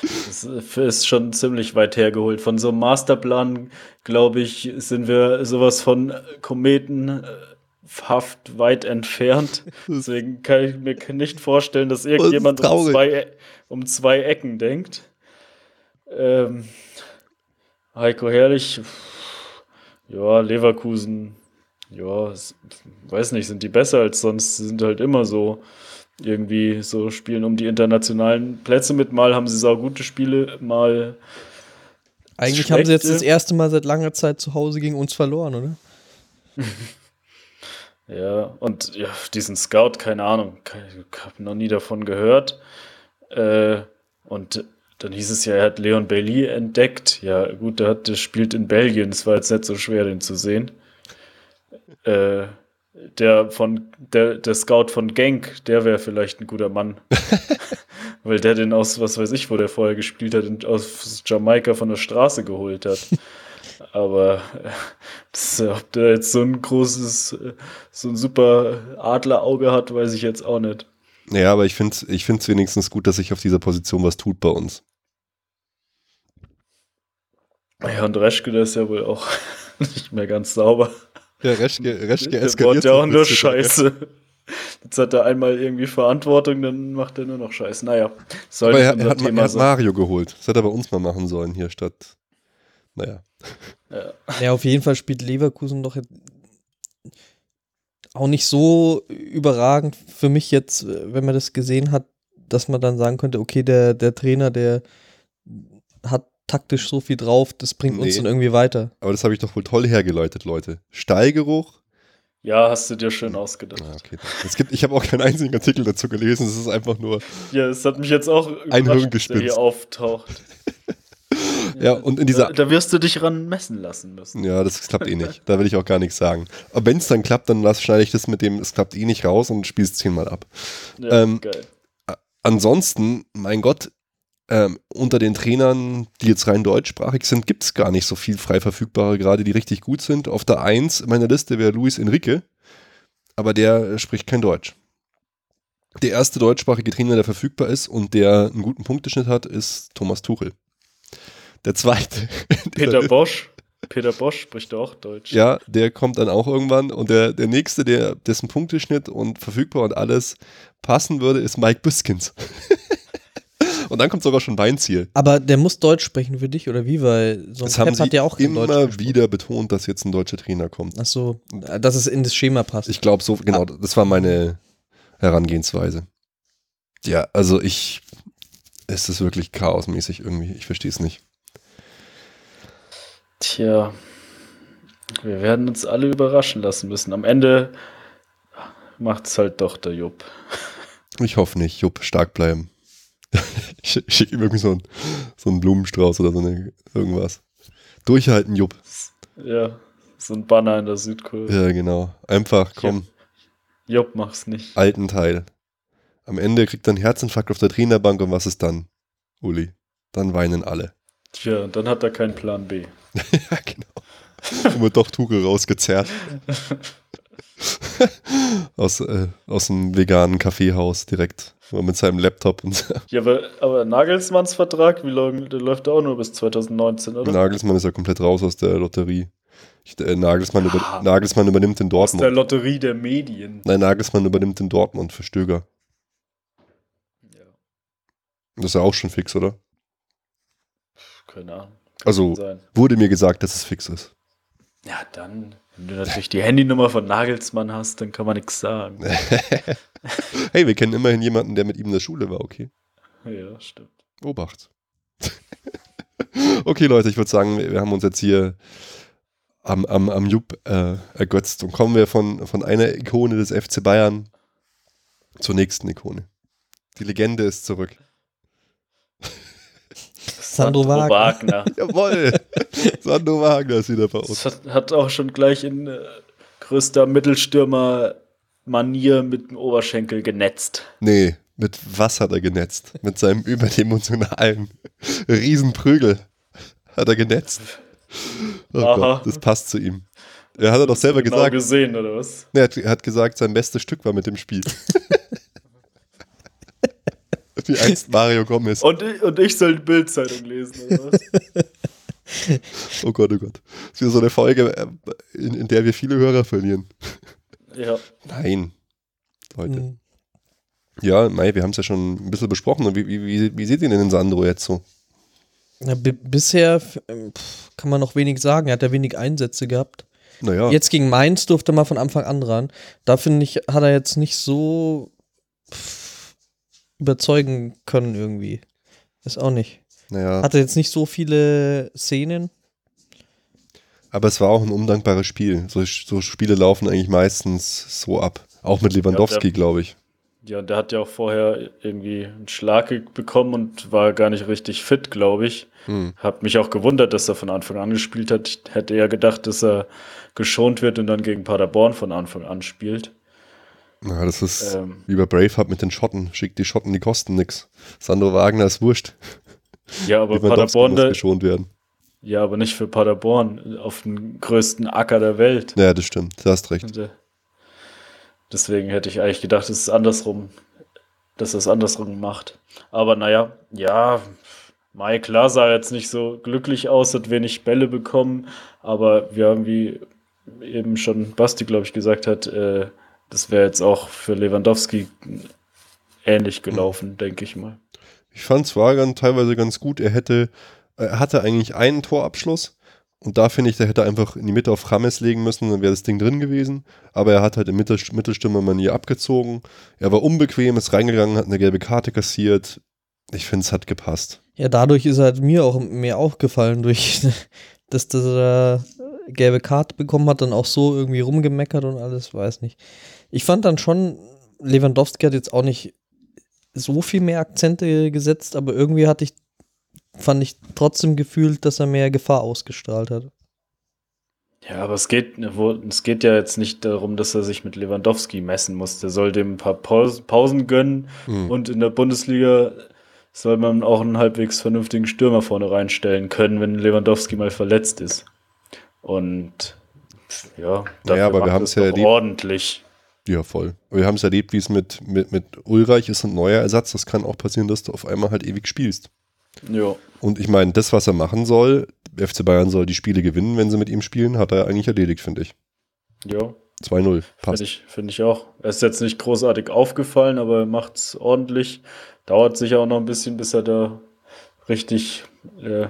Speaker 4: Das ist schon ziemlich weit hergeholt. Von so einem Masterplan, glaube ich, sind wir sowas von kometenhaft weit entfernt. Deswegen kann ich mir nicht vorstellen, dass irgendjemand um zwei, um zwei, Ecken denkt. Ähm, Heiko Herrlich, ja, Leverkusen, ja, weiß nicht, sind die besser als sonst, Sie sind halt immer so irgendwie so spielen um die internationalen Plätze mit. Mal haben sie gute Spiele, mal.
Speaker 3: Eigentlich schlechte. haben sie jetzt das erste Mal seit langer Zeit zu Hause gegen uns verloren, oder?
Speaker 4: ja, und ja, diesen Scout, keine Ahnung, ich habe noch nie davon gehört. Äh, und dann hieß es ja, er hat Leon Bailey entdeckt. Ja, gut, der, hat, der spielt in Belgien. Es war jetzt nicht so schwer, den zu sehen. Äh, der von der, der Scout von Genk, der wäre vielleicht ein guter Mann. Weil der den aus, was weiß ich, wo der vorher gespielt hat, aus Jamaika von der Straße geholt hat. Aber das, ob der jetzt so ein großes, so ein super Adlerauge hat, weiß ich jetzt auch nicht.
Speaker 2: Ja, aber ich finde es ich find's wenigstens gut, dass sich auf dieser Position was tut bei uns.
Speaker 4: Ja, und Reschke, der ist ja wohl auch nicht mehr ganz sauber.
Speaker 2: Ja, Reschke, Reschke
Speaker 4: eskaliert. Der ja auch nur Scheiße. Jetzt hat er einmal irgendwie Verantwortung, dann macht er nur noch Scheiße. Naja,
Speaker 2: soll Aber er, er, hat, er hat Mario geholt. Das hätte er bei uns mal machen sollen hier statt. Naja.
Speaker 3: Ja. ja, auf jeden Fall spielt Leverkusen doch auch nicht so überragend für mich jetzt, wenn man das gesehen hat, dass man dann sagen könnte, okay, der, der Trainer, der hat taktisch so viel drauf, das bringt nee. uns dann irgendwie weiter.
Speaker 2: Aber das habe ich doch wohl toll hergeleitet, Leute. Stallgeruch.
Speaker 4: Ja, hast du dir schön ausgedacht.
Speaker 2: Ah, okay. es gibt, ich habe auch keinen einzigen Artikel dazu gelesen, es ist einfach nur.
Speaker 4: Ja, es hat mich jetzt auch
Speaker 2: ein Hirngespinst.
Speaker 4: der hier auftaucht.
Speaker 2: ja, und in dieser. Da,
Speaker 4: da, wirst du dich ran messen lassen müssen.
Speaker 2: Ja, das klappt eh nicht. Da will ich auch gar nichts sagen. Aber wenn es dann klappt, dann lass, schneide ich das mit dem, es klappt eh nicht raus und spielst zehnmal ab. Ja, ähm, geil. Ansonsten, mein Gott, ähm, unter den Trainern, die jetzt rein deutschsprachig sind, gibt es gar nicht so viel frei verfügbare, gerade die richtig gut sind. Auf der 1 meiner Liste wäre Luis Enrique, aber der spricht kein Deutsch. Der erste deutschsprachige Trainer, der verfügbar ist und der einen guten Punkteschnitt hat, ist Thomas Tuchel. Der zweite.
Speaker 4: Peter Bosch. Peter Bosch spricht auch Deutsch.
Speaker 2: Ja, der kommt dann auch irgendwann. Und der, der nächste, der, dessen Punkteschnitt und verfügbar und alles passen würde, ist Mike Biskins. Und dann kommt sogar schon Weinziel.
Speaker 3: Aber der muss Deutsch sprechen für dich oder wie? Weil
Speaker 2: so ein das haben hat ja auch immer Deutsch wieder betont, dass jetzt ein deutscher Trainer kommt.
Speaker 3: Ach so, dass es in das Schema passt.
Speaker 2: Ich glaube so, genau, ah. das war meine Herangehensweise. Ja, also ich, es ist wirklich chaosmäßig irgendwie. Ich verstehe es nicht.
Speaker 4: Tja, wir werden uns alle überraschen lassen müssen. Am Ende macht es halt doch der Jupp.
Speaker 2: Ich hoffe nicht. Jupp, stark bleiben. ich schicke ihm irgendwie so einen, so einen Blumenstrauß oder so eine, irgendwas. Durchhalten, Jupp.
Speaker 4: Ja, so ein Banner in der Südkurve.
Speaker 2: Ja, genau. Einfach, komm.
Speaker 4: Jupp, mach's nicht.
Speaker 2: Alten Teil. Am Ende kriegt er einen Herzinfarkt auf der Trainerbank und was ist dann, Uli? Dann weinen alle.
Speaker 4: Tja, und dann hat er keinen Plan B.
Speaker 2: ja, genau. Und wird doch Tuchel rausgezerrt. aus, äh, aus dem veganen Kaffeehaus direkt mit seinem Laptop und so.
Speaker 4: Ja, aber, aber Nagelsmanns Vertrag, wie lange, der läuft auch nur bis 2019, oder?
Speaker 2: Nagelsmann ist ja komplett raus aus der Lotterie. Ich, äh, Nagelsmann, über, ah, Nagelsmann übernimmt in Dortmund. Aus
Speaker 4: der Lotterie der Medien.
Speaker 2: Nein, Nagelsmann übernimmt in Dortmund für Stöger. Ja. Das ist ja auch schon fix, oder?
Speaker 4: Keine Ahnung.
Speaker 2: Kann also wurde mir gesagt, dass es fix ist.
Speaker 4: Ja, dann wenn du natürlich die Handynummer von Nagelsmann hast, dann kann man nichts sagen.
Speaker 2: hey, wir kennen immerhin jemanden, der mit ihm in der Schule war, okay?
Speaker 4: Ja, stimmt.
Speaker 2: Obacht. okay, Leute, ich würde sagen, wir, haben uns jetzt hier am, am, am Jupp äh, ergötzt und kommen wir von, von einer Ikone des FC Bayern zur nächsten Ikone. Die Legende ist zurück.
Speaker 3: Sandro Wagner.
Speaker 4: Wagner.
Speaker 2: Jawohl. Sandro Wagner ist wieder bei uns.
Speaker 4: Das hat, hat auch schon gleich in äh, größter Mittelstürmer-Manier mit dem Oberschenkel genetzt.
Speaker 2: Nee, mit was hat er genetzt? Mit seinem überdimensionalen Riesenprügel hat er genetzt. Oh
Speaker 4: Aha.
Speaker 2: Gott, das passt zu ihm. Er hat er doch selber
Speaker 4: genau
Speaker 2: gesagt.
Speaker 4: gesehen, oder was?
Speaker 2: Er hat, er hat gesagt, sein bestes Stück war mit dem Spiel. Wie einst Mario Gomez.
Speaker 4: Und, ich- und ich soll die Bildzeitung lesen, oder was?
Speaker 2: Oh Gott, oh Gott. Das ist so eine Folge, äh, in, in der wir viele Hörer verlieren.
Speaker 4: ja.
Speaker 2: Nein. Leute.
Speaker 3: Mhm.
Speaker 2: Ja, Mai, wir haben es ja schon ein bisschen besprochen. Wie, wie, wie, wie seht ihr denn den Sandro jetzt so?
Speaker 3: Ja, bi- bisher ähm, pf, kann man noch wenig sagen. Er hat ja wenig Einsätze gehabt.
Speaker 2: Naja,
Speaker 3: Jetzt gegen Mainz durfte er mal von Anfang an ran. Da finde ich, hat er jetzt nicht so pf, überzeugen können irgendwie. Ist auch nicht.
Speaker 2: Naja.
Speaker 3: Hatte jetzt nicht so viele Szenen.
Speaker 2: Aber es war auch ein undankbares Spiel. So, so Spiele laufen eigentlich meistens so ab. Auch mit Lewandowski,
Speaker 4: Ja,
Speaker 2: glaube ich.
Speaker 4: Ja, und der hat ja auch vorher irgendwie einen Schlag bekommen und war gar nicht richtig fit, glaube ich.
Speaker 2: Hm.
Speaker 4: Hab mich auch gewundert, dass er von Anfang an gespielt hat. Ich hätte eher gedacht, dass er geschont wird und dann gegen Paderborn von Anfang an spielt.
Speaker 2: Ja, das ist
Speaker 4: Ähm.
Speaker 2: wie bei Braveheart mit den Schotten. Schickt die Schotten, die kosten nix. Sandro Wagner ist wurscht.
Speaker 4: Ja, aber Paderborn,
Speaker 2: muss
Speaker 4: da,
Speaker 2: geschont werden.
Speaker 4: ja, aber nicht für Paderborn, auf dem größten Acker der Welt.
Speaker 2: Ja, das stimmt. Du hast recht.
Speaker 4: Und, äh, deswegen hätte ich eigentlich gedacht, dass es andersrum, dass er es andersrum macht. Aber naja, ja, Mai klar sah jetzt nicht so glücklich aus, hat wenig Bälle bekommen, aber wir haben, wie eben schon Basti, glaube ich, gesagt hat, äh, das wäre jetzt auch für Lewandowski ähnlich gelaufen, denke ich mal.
Speaker 2: Ich fand es war ganz, teilweise ganz gut. Er hätte, er hatte eigentlich einen Torabschluss. Und da finde ich, der hätte einfach in die Mitte auf Rames legen müssen, dann wäre das Ding drin gewesen. Aber er hat halt in Mittel, Mittelstürmermanier abgezogen. Er war unbequem, ist reingegangen, hat eine gelbe Karte kassiert. Ich finde, es hat gepasst.
Speaker 3: Ja, dadurch ist halt mir auch mehr aufgefallen, durch dass er gelbe Karte bekommen hat, dann auch so irgendwie rumgemeckert und alles, weiß nicht. Ich fand dann schon, Lewandowski hat jetzt auch nicht so viel mehr Akzente gesetzt, aber irgendwie hatte ich, fand ich trotzdem gefühlt, dass er mehr Gefahr ausgestrahlt hat.
Speaker 4: Ja, aber es geht, wo, es geht ja jetzt nicht darum, dass er sich mit Lewandowski messen muss. Der soll dem ein paar Paus- Pausen gönnen
Speaker 2: Hm.
Speaker 4: und in der Bundesliga soll man auch einen halbwegs vernünftigen Stürmer vorne reinstellen können, wenn Lewandowski mal verletzt ist. Und ja, dafür
Speaker 2: aber wir haben's
Speaker 4: es
Speaker 2: ja
Speaker 4: ordentlich.
Speaker 2: Ja, voll. Wir haben es erlebt, wie es mit, mit, mit Ulreich ist ein neuer Ersatz. Das kann auch passieren, dass du auf einmal halt ewig spielst.
Speaker 4: Ja,
Speaker 2: Und ich meine, das, was er machen soll, FC Bayern soll die Spiele gewinnen, wenn sie mit ihm spielen, hat er eigentlich erledigt, finde ich.
Speaker 4: ja,
Speaker 2: 2-0. Passt.
Speaker 4: finde ich, finde ich auch. Er ist jetzt nicht großartig aufgefallen, aber er macht es ordentlich. Dauert sicher auch noch ein bisschen, bis er da richtig äh,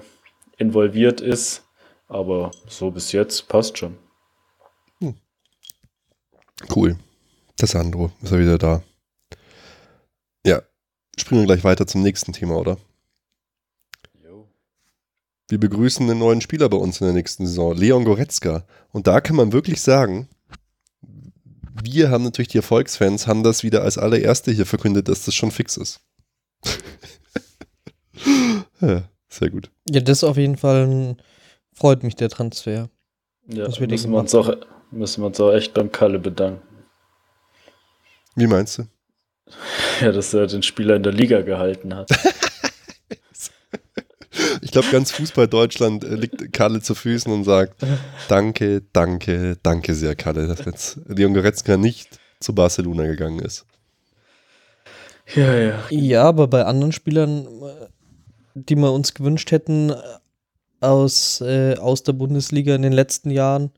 Speaker 4: involviert ist. Aber so bis jetzt passt schon.
Speaker 2: Cool. Der Sandro ist er wieder da. Ja, springen wir gleich weiter zum nächsten Thema, oder? Wir begrüßen einen neuen Spieler bei uns in der nächsten Saison, Leon Goretzka. Und da kann man wirklich sagen, wir haben natürlich die Erfolgsfans, haben das wieder als allererste hier verkündet, dass das schon fix ist. ja, sehr gut.
Speaker 3: Ja, das auf jeden Fall freut mich, der Transfer.
Speaker 4: Ja,
Speaker 3: Das
Speaker 4: müssen, wir uns auch, müssen wir uns auch echt beim Kalle bedanken.
Speaker 2: Wie meinst du?
Speaker 4: Ja, dass er den Spieler in der Liga gehalten hat.
Speaker 2: Ich glaube, ganz Fußball Deutschland äh, liegt Kalle zu Füßen und sagt, danke, danke, danke sehr, Kalle, dass jetzt Leon Goretzka nicht zu Barcelona gegangen ist.
Speaker 4: ja, ja.
Speaker 3: Ja, aber bei anderen Spielern, äh, die wir uns gewünscht hätten äh, aus, äh, aus der Bundesliga in den letzten Jahren,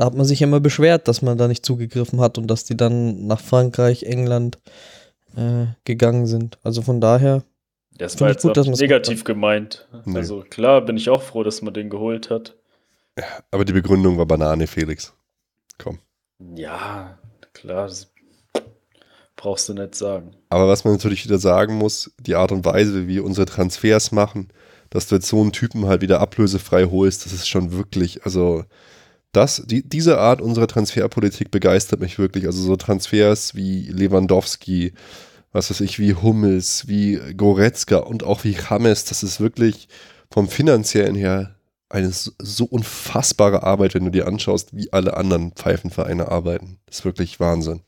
Speaker 3: da hat man sich ja immer beschwert, dass man da nicht zugegriffen hat und dass die dann nach Frankreich, England äh, gegangen sind. Also von daher,
Speaker 4: Das war jetzt
Speaker 3: gut, dass
Speaker 4: negativ gemeint.
Speaker 2: Nee.
Speaker 4: Also klar bin ich auch froh, dass man den geholt hat.
Speaker 2: Aber die Begründung war Banane, Felix. Komm.
Speaker 4: Ja, klar, das brauchst du nicht sagen.
Speaker 2: Aber was man natürlich wieder sagen muss, die Art und Weise, wie wir unsere Transfers machen, dass du jetzt so einen Typen halt wieder ablösefrei holst, das ist schon wirklich, also das, die, diese Art unserer Transferpolitik begeistert mich wirklich. Also so Transfers wie Lewandowski, was weiß ich, wie Hummels, wie Goretzka und auch wie James, das ist wirklich vom finanziellen her eine so unfassbare Arbeit, wenn du dir anschaust, wie alle anderen Pfeifenvereine arbeiten. Das ist wirklich Wahnsinn.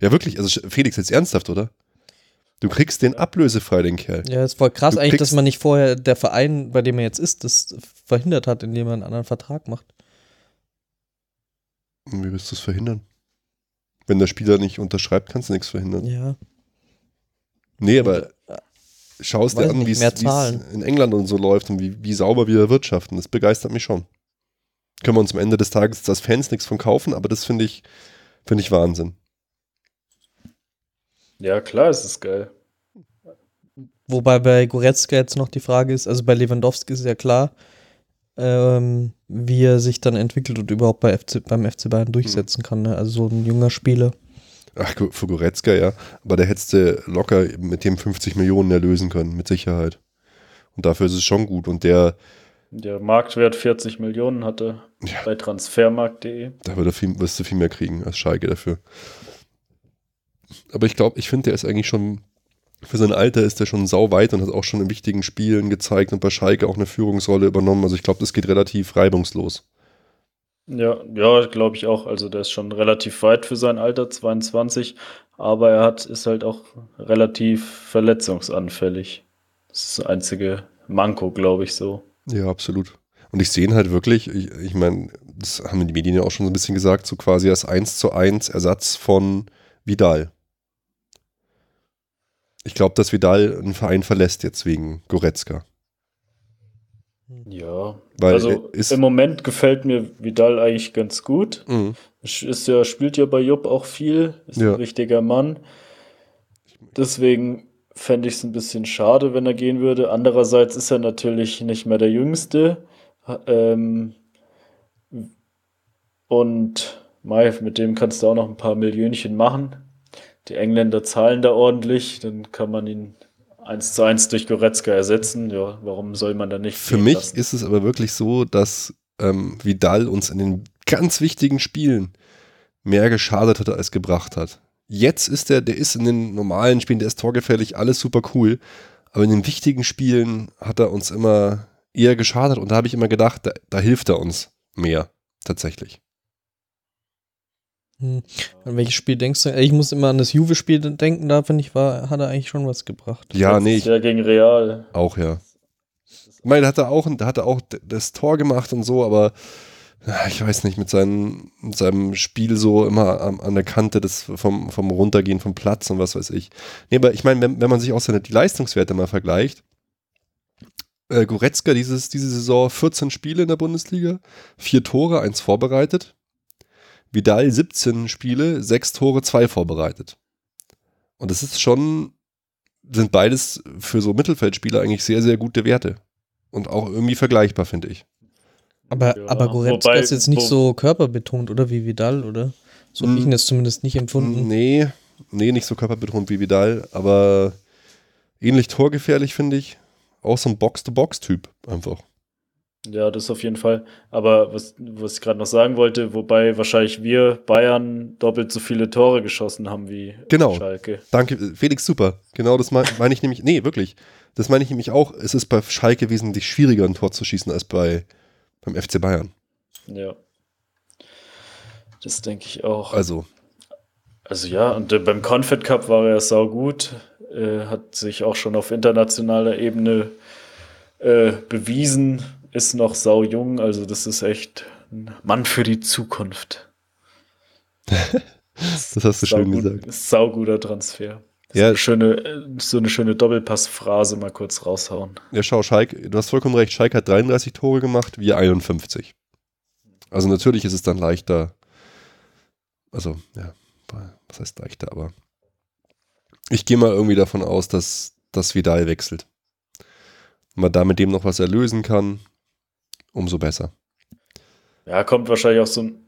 Speaker 2: Ja, wirklich, also Felix, jetzt ernsthaft, oder? Du kriegst den ablösefrei, den Kerl.
Speaker 3: Ja, ist voll krass
Speaker 2: Du
Speaker 3: eigentlich, dass man nicht vorher der Verein, bei dem er jetzt ist, das verhindert hat, indem er einen anderen Vertrag macht.
Speaker 2: Und Wie willst du es verhindern? Wenn der Spieler nicht unterschreibt, kannst du nichts verhindern.
Speaker 3: Ja.
Speaker 2: Nee, aber schau es dir an, wie es in England und so läuft und wie, wie sauber wir wirtschaften. Das begeistert mich schon. Können wir uns am Ende des Tages als Fans nichts von kaufen, aber das finde ich, finde ich Wahnsinn.
Speaker 4: Ja, klar, es ist geil.
Speaker 3: Wobei bei Goretzka jetzt noch die Frage ist, also bei Lewandowski ist ja klar, ähm, wie er sich dann entwickelt und überhaupt bei FC, beim FC Bayern durchsetzen kann. Ne? Also so ein junger Spieler.
Speaker 2: Ach, für Goretzka, ja. Aber der hättest du locker mit dem 50 Millionen erlösen können, mit Sicherheit. Und dafür ist es schon gut. Und der,
Speaker 4: Der Marktwert 40 Millionen hatte
Speaker 2: Ja.
Speaker 4: bei transfermarkt.de.
Speaker 2: da wirst du viel mehr kriegen als Schalke dafür. Aber ich glaube, ich finde, der ist eigentlich schon, für sein Alter ist der schon sau weit und hat auch schon in wichtigen Spielen gezeigt und bei Schalke auch eine Führungsrolle übernommen. Also ich glaube, das geht relativ reibungslos.
Speaker 4: Ja, ja, glaube ich auch. Also der ist schon relativ weit für sein Alter, 22, aber er hat, ist halt auch relativ verletzungsanfällig. Das ist das einzige Manko, glaube ich, so.
Speaker 2: Ja, absolut. Und ich sehe ihn halt wirklich, ich, ich meine, das haben die Medien ja auch schon so ein bisschen gesagt, so quasi als 1 zu 1 Ersatz von Vidal. Ich glaube, dass Vidal einen Verein verlässt jetzt wegen Goretzka.
Speaker 4: Ja,
Speaker 2: Weil
Speaker 4: also im Moment gefällt mir Vidal eigentlich ganz gut.
Speaker 2: Mhm.
Speaker 4: Ist ja, spielt ja bei Jupp auch viel, ist
Speaker 2: Ja.
Speaker 4: ein richtiger Mann. Deswegen fände ich es ein bisschen schade, wenn er gehen würde. Andererseits ist er natürlich nicht mehr der Jüngste. Ähm, und Mai, mit dem kannst du auch noch ein paar Millionchen machen. Die Engländer zahlen da ordentlich, dann kann man ihn eins zu eins durch Goretzka ersetzen. Ja, warum soll man da nicht
Speaker 2: Für mich
Speaker 4: lassen?
Speaker 2: ist es aber wirklich so, dass ähm, Vidal uns in den ganz wichtigen Spielen mehr geschadet hat als gebracht hat. Jetzt ist er, der ist in den normalen Spielen, der ist torgefährlich, alles super cool. Aber in den wichtigen Spielen hat er uns immer eher geschadet und da habe ich immer gedacht, da, da hilft er uns mehr, tatsächlich.
Speaker 3: Hm. An welches Spiel denkst du? Ich muss immer an das Juve-Spiel denken, da finde ich, war, hat er eigentlich schon was gebracht.
Speaker 2: Ja, nee,
Speaker 4: Letztes
Speaker 2: ich,
Speaker 4: Jahr gegen Real.
Speaker 2: auch ja. Ich meine, da hat er auch, da hat er auch das Tor gemacht und so, aber ja, ich weiß nicht, mit, seinem mit seinem Spiel so immer an, an der Kante des, vom, vom Runtergehen vom Platz und was weiß ich. Nee, aber ich meine, wenn, wenn man sich auch seine, die Leistungswerte mal vergleicht, äh, Goretzka dieses, diese Saison 14 Spiele in der Bundesliga, vier Tore, eins vorbereitet. Vidal 17 Spiele, sechs Tore, zwei vorbereitet. Und das ist schon, sind beides für so Mittelfeldspieler eigentlich sehr, sehr gute Werte. Und auch irgendwie vergleichbar, finde ich.
Speaker 3: Aber,
Speaker 4: Ja,
Speaker 3: aber Goretzka
Speaker 4: wobei-
Speaker 3: ist jetzt nicht so körperbetont, oder wie Vidal, oder? So hab ich
Speaker 2: Hm.
Speaker 3: ihn das zumindest nicht empfunden.
Speaker 2: Nee, nee, nicht so körperbetont wie Vidal, aber ähnlich torgefährlich, finde ich. Auch so ein Box-to-Box-Typ einfach.
Speaker 4: Ja, das auf jeden Fall. Aber was, was ich gerade noch sagen wollte, wobei wahrscheinlich wir Bayern doppelt so viele Tore geschossen haben wie
Speaker 2: Genau.
Speaker 4: Schalke.
Speaker 2: Danke, Felix, super. Genau das meine mein ich nämlich, nee, wirklich. Das meine ich nämlich auch. Es ist bei Schalke wesentlich schwieriger, ein Tor zu schießen als bei, beim FC Bayern.
Speaker 4: Ja. Das denke ich auch.
Speaker 2: Also,
Speaker 4: Also ja, und äh, beim Confed Cup war er sau gut, äh, hat sich auch schon auf internationaler Ebene äh, bewiesen, ist noch sau jung, also das ist echt ein Mann für die Zukunft.
Speaker 2: das hast du schön
Speaker 4: Saugut-
Speaker 2: gesagt.
Speaker 4: Sauguter Transfer.
Speaker 2: Ja.
Speaker 4: So, eine schöne, so eine schöne Doppelpassphrase mal kurz raushauen.
Speaker 2: Ja, schau, Schalke, du hast vollkommen recht. Schalke hat 33 Tore gemacht, wir 51. Also natürlich ist es dann leichter. Also, ja, was heißt leichter, aber ich gehe mal irgendwie davon aus, dass das Vidal wechselt. Und man da mit dem noch was erlösen kann, umso besser.
Speaker 4: Ja, kommt wahrscheinlich auch so ein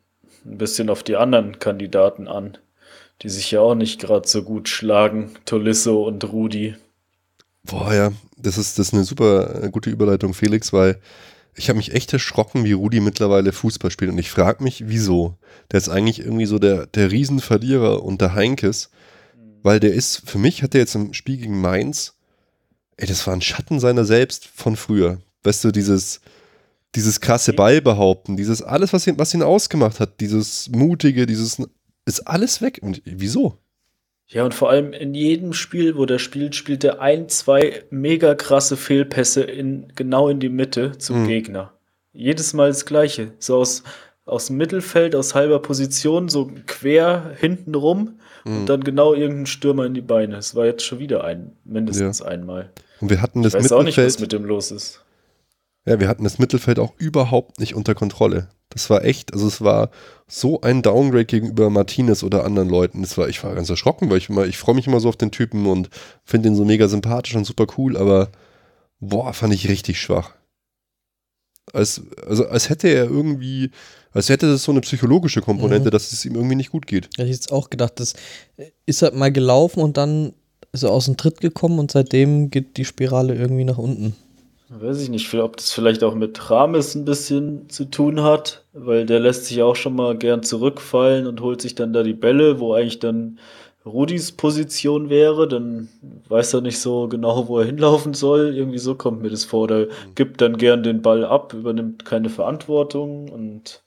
Speaker 4: bisschen auf die anderen Kandidaten an, die sich ja auch nicht gerade so gut schlagen. Tolisso und Rudi.
Speaker 2: Boah, ja, das ist, das ist eine super äh, gute Überleitung, Felix, weil ich habe mich echt erschrocken, wie Rudi mittlerweile Fußball spielt. Und ich frage mich, wieso. Der ist eigentlich irgendwie so der, der Riesenverlierer unter Heinkes. Weil der ist, für mich hat der jetzt im Spiel gegen Mainz, ey, das war ein Schatten seiner selbst von früher. Weißt du, dieses, dieses krasse Ballbehaupten, dieses alles, was ihn, was ihn ausgemacht hat, dieses mutige, dieses, ist alles weg. Und wieso?
Speaker 4: Ja, und vor allem in jedem Spiel, wo der spielt, spielt er ein, zwei mega krasse Fehlpässe in, genau in die Mitte zum
Speaker 2: Mhm.
Speaker 4: Gegner. Jedes Mal das Gleiche. So aus, aus dem Mittelfeld, aus halber Position, so quer hinten rum
Speaker 2: Mhm.
Speaker 4: und dann genau irgendein Stürmer in die Beine. Es war jetzt schon wieder ein, mindestens einmal.
Speaker 2: Und wir hatten
Speaker 4: Ich
Speaker 2: das
Speaker 4: weiß auch nicht,
Speaker 2: Mittelfeld.
Speaker 4: was mit dem los ist.
Speaker 2: Ja, wir hatten das Mittelfeld auch überhaupt nicht unter Kontrolle. Das war echt, also es war so ein Downgrade gegenüber Martinez oder anderen Leuten. Das war, ich war ganz erschrocken, weil ich immer, ich freue mich immer so auf den Typen und finde ihn so mega sympathisch und super cool, aber boah, fand ich richtig schwach. Als, also als hätte er irgendwie, als hätte das so eine psychologische Komponente,
Speaker 3: Mhm.
Speaker 2: dass es ihm irgendwie nicht gut geht.
Speaker 3: Hätte ich jetzt auch gedacht, das ist halt mal gelaufen und dann ist er aus dem Tritt gekommen und seitdem geht die Spirale irgendwie nach unten.
Speaker 4: Weiß ich nicht, ob das vielleicht auch mit Rames ein bisschen zu tun hat, weil der lässt sich auch schon mal gern zurückfallen und holt sich dann da die Bälle, wo eigentlich dann Rudis Position wäre, dann weiß er nicht so genau, wo er hinlaufen soll. Irgendwie so kommt mir das vor. Der gibt dann gern den Ball ab, übernimmt keine Verantwortung und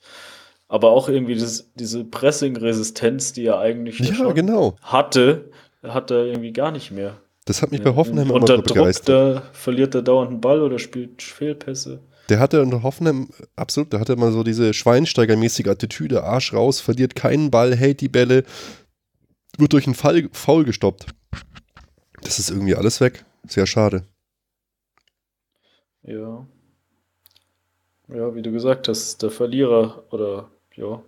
Speaker 4: aber auch irgendwie das, diese Pressing-Resistenz, die er eigentlich
Speaker 2: Ja,
Speaker 4: schon
Speaker 2: genau.
Speaker 4: hatte, hat er irgendwie gar nicht mehr.
Speaker 2: Das hat mich bei Hoffenheim immer
Speaker 4: Unter
Speaker 2: so
Speaker 4: Druck,
Speaker 2: begeistert.
Speaker 4: da verliert er dauernd einen Ball oder spielt Fehlpässe.
Speaker 2: Der hatte unter Hoffenheim, absolut, der hatte immer so diese Schweinsteigermäßige Attitüde, Arsch raus, verliert keinen Ball, hält die Bälle, wird durch einen Fall, Foul gestoppt. Das ist irgendwie alles weg. Sehr schade.
Speaker 4: Ja. Ja, wie du gesagt hast, der Verlierer oder ja,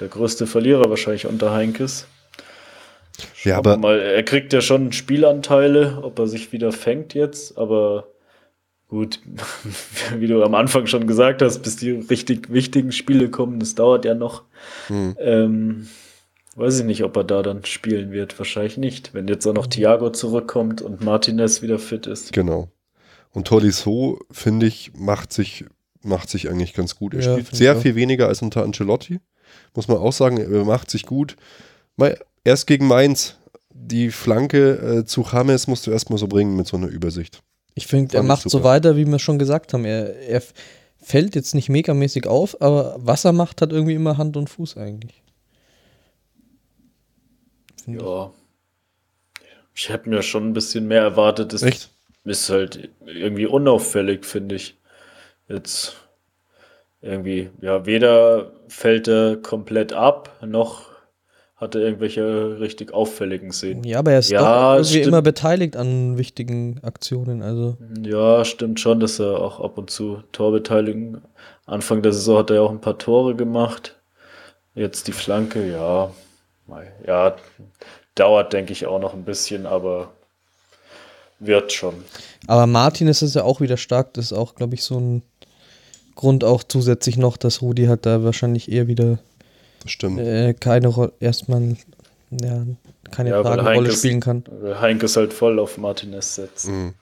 Speaker 4: der größte Verlierer wahrscheinlich unter Heinkes.
Speaker 2: Ja,
Speaker 4: Schauen
Speaker 2: aber-
Speaker 4: wir mal, er kriegt ja schon Spielanteile, ob er sich wieder fängt jetzt, aber gut, wie du am Anfang schon gesagt hast, bis die richtig wichtigen Spiele kommen, das dauert ja noch.
Speaker 2: Hm.
Speaker 4: Ähm, weiß ich nicht, ob er da dann spielen wird. Wahrscheinlich nicht. Wenn jetzt auch noch Thiago zurückkommt und Martinez wieder fit ist.
Speaker 2: Genau. Und Tolisso, finde ich, macht sich, macht sich eigentlich ganz gut. Er
Speaker 3: Ja,
Speaker 2: spielt sehr viel weniger als unter Ancelotti. Muss man auch sagen, er macht sich gut. Mal, erst gegen Mainz. Die Flanke äh, zu James musst du erstmal so bringen mit so einer Übersicht.
Speaker 3: Ich finde, er
Speaker 2: ich
Speaker 3: macht so
Speaker 2: super.
Speaker 3: weiter, wie wir schon gesagt haben. Er, er fällt jetzt nicht megamäßig auf, aber was er macht, hat irgendwie immer Hand und Fuß eigentlich. Finde
Speaker 4: Ja. Ich hätte mir schon ein bisschen mehr erwartet. Das
Speaker 2: Echt?
Speaker 4: ist halt irgendwie unauffällig, finde ich. Jetzt irgendwie, ja, weder fällt er komplett ab, noch hat er irgendwelche richtig auffälligen. Szenen.
Speaker 3: Ja, aber er ist
Speaker 4: Ja,
Speaker 3: irgendwie
Speaker 4: stimmt.
Speaker 3: immer beteiligt an wichtigen Aktionen. Also
Speaker 4: Ja, stimmt schon, dass er auch ab und zu Torbeteiligung. Anfang der Saison hat er ja auch ein paar Tore gemacht. Jetzt die Flanke, ja. Ja, dauert, denke ich, auch noch ein bisschen, aber wird schon.
Speaker 3: Aber Martin ist es ja auch wieder stark. Das ist auch, glaube ich, so ein Grund auch zusätzlich noch, dass Rudi halt da wahrscheinlich eher wieder
Speaker 2: stimmt.
Speaker 3: äh, keine Rolle, erstmal ja, keine
Speaker 4: Ja,
Speaker 3: tragende Rolle spielen kann.
Speaker 4: Weil Heinkes halt voll auf Martinez setzt.
Speaker 2: Mhm.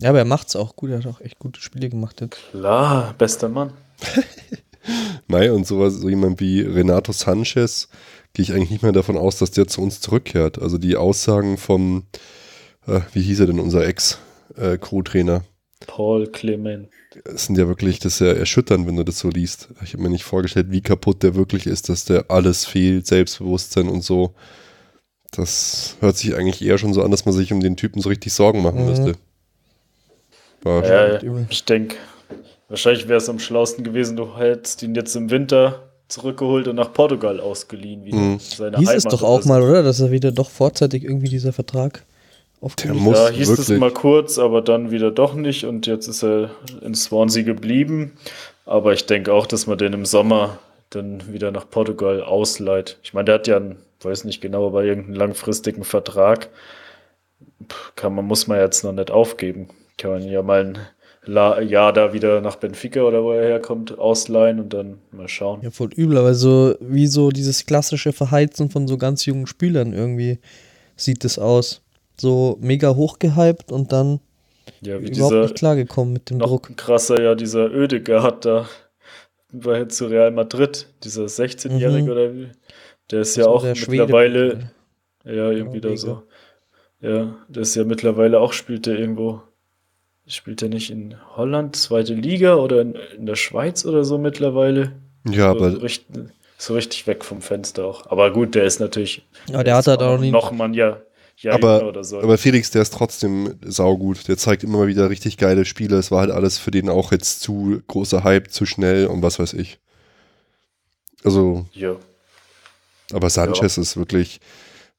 Speaker 3: Ja, aber er macht es auch gut. Er hat auch echt gute Spiele gemacht jetzt.
Speaker 4: Klar, bester Mann.
Speaker 2: Nein, und sowas, so jemand wie Renato Sanchez, gehe ich eigentlich nicht mehr davon aus, dass der zu uns zurückkehrt. Also die Aussagen vom, äh, wie hieß er denn, unser Ex-Co-Trainer,
Speaker 4: Paul Clement.
Speaker 2: das sind ja wirklich, das ist ja erschütternd, wenn du das so liest. Ich habe mir nicht vorgestellt, wie kaputt der wirklich ist, dass der alles fehlt, Selbstbewusstsein und so. Das hört sich eigentlich eher schon so an, dass man sich um den Typen so richtig Sorgen machen
Speaker 3: Mhm.
Speaker 2: müsste. War
Speaker 4: Ja,
Speaker 3: übel.
Speaker 4: ich denke, wahrscheinlich wäre es am schlausten gewesen, du hättest ihn jetzt im Winter zurückgeholt und nach Portugal ausgeliehen. Wieder.
Speaker 2: Mhm.
Speaker 4: Seine
Speaker 3: Hieß es
Speaker 4: Heimat
Speaker 3: doch
Speaker 4: oder
Speaker 3: auch mal, oder? Dass er wieder doch vorzeitig irgendwie dieser Vertrag aufgelöst
Speaker 2: muss
Speaker 4: Ja, hieß es
Speaker 2: wirklich-
Speaker 4: mal kurz, aber dann wieder doch nicht und jetzt ist er in Swansea geblieben. Aber ich denke auch, dass man den im Sommer dann wieder nach Portugal ausleiht. Ich meine, der hat ja einen, weiß nicht genau, aber irgendeinen langfristigen Vertrag. Kann man, muss man jetzt noch nicht aufgeben. Kann man ja mal ein La Jahr da wieder nach Benfica oder wo er herkommt, ausleihen und dann mal schauen.
Speaker 3: Ja, voll übel, aber so wie so dieses klassische Verheizen von so ganz jungen Spielern irgendwie sieht es aus. So mega hochgehypt und dann
Speaker 4: Ja, wie
Speaker 3: überhaupt
Speaker 4: dieser
Speaker 3: nicht klargekommen mit dem
Speaker 4: noch
Speaker 3: Druck.
Speaker 4: krasser ja dieser Ödegaard da bei zu Real Madrid, dieser 16-Jährige
Speaker 3: Mhm.
Speaker 4: oder wie. Der ist ja
Speaker 3: So
Speaker 4: auch
Speaker 3: der Schwede.
Speaker 4: mittlerweile Ja, irgendwie da so. Ja, das ist ja mittlerweile auch, spielt er irgendwo, spielt er nicht in Holland, zweite Liga oder in, in der Schweiz oder so mittlerweile?
Speaker 2: Ja,
Speaker 4: so
Speaker 2: aber
Speaker 4: Richtig, so richtig weg vom Fenster auch. Aber gut, der ist natürlich.
Speaker 3: Ja, der hat halt auch nie-
Speaker 4: Noch mal ein Jahr, Jahr
Speaker 2: aber,
Speaker 4: oder so.
Speaker 2: aber Felix, der ist trotzdem saugut. Der zeigt immer mal wieder richtig geile Spiele. Es war halt alles für den auch jetzt zu großer Hype, zu schnell und was weiß ich. Also,
Speaker 4: ja.
Speaker 2: aber Sanchez ist wirklich,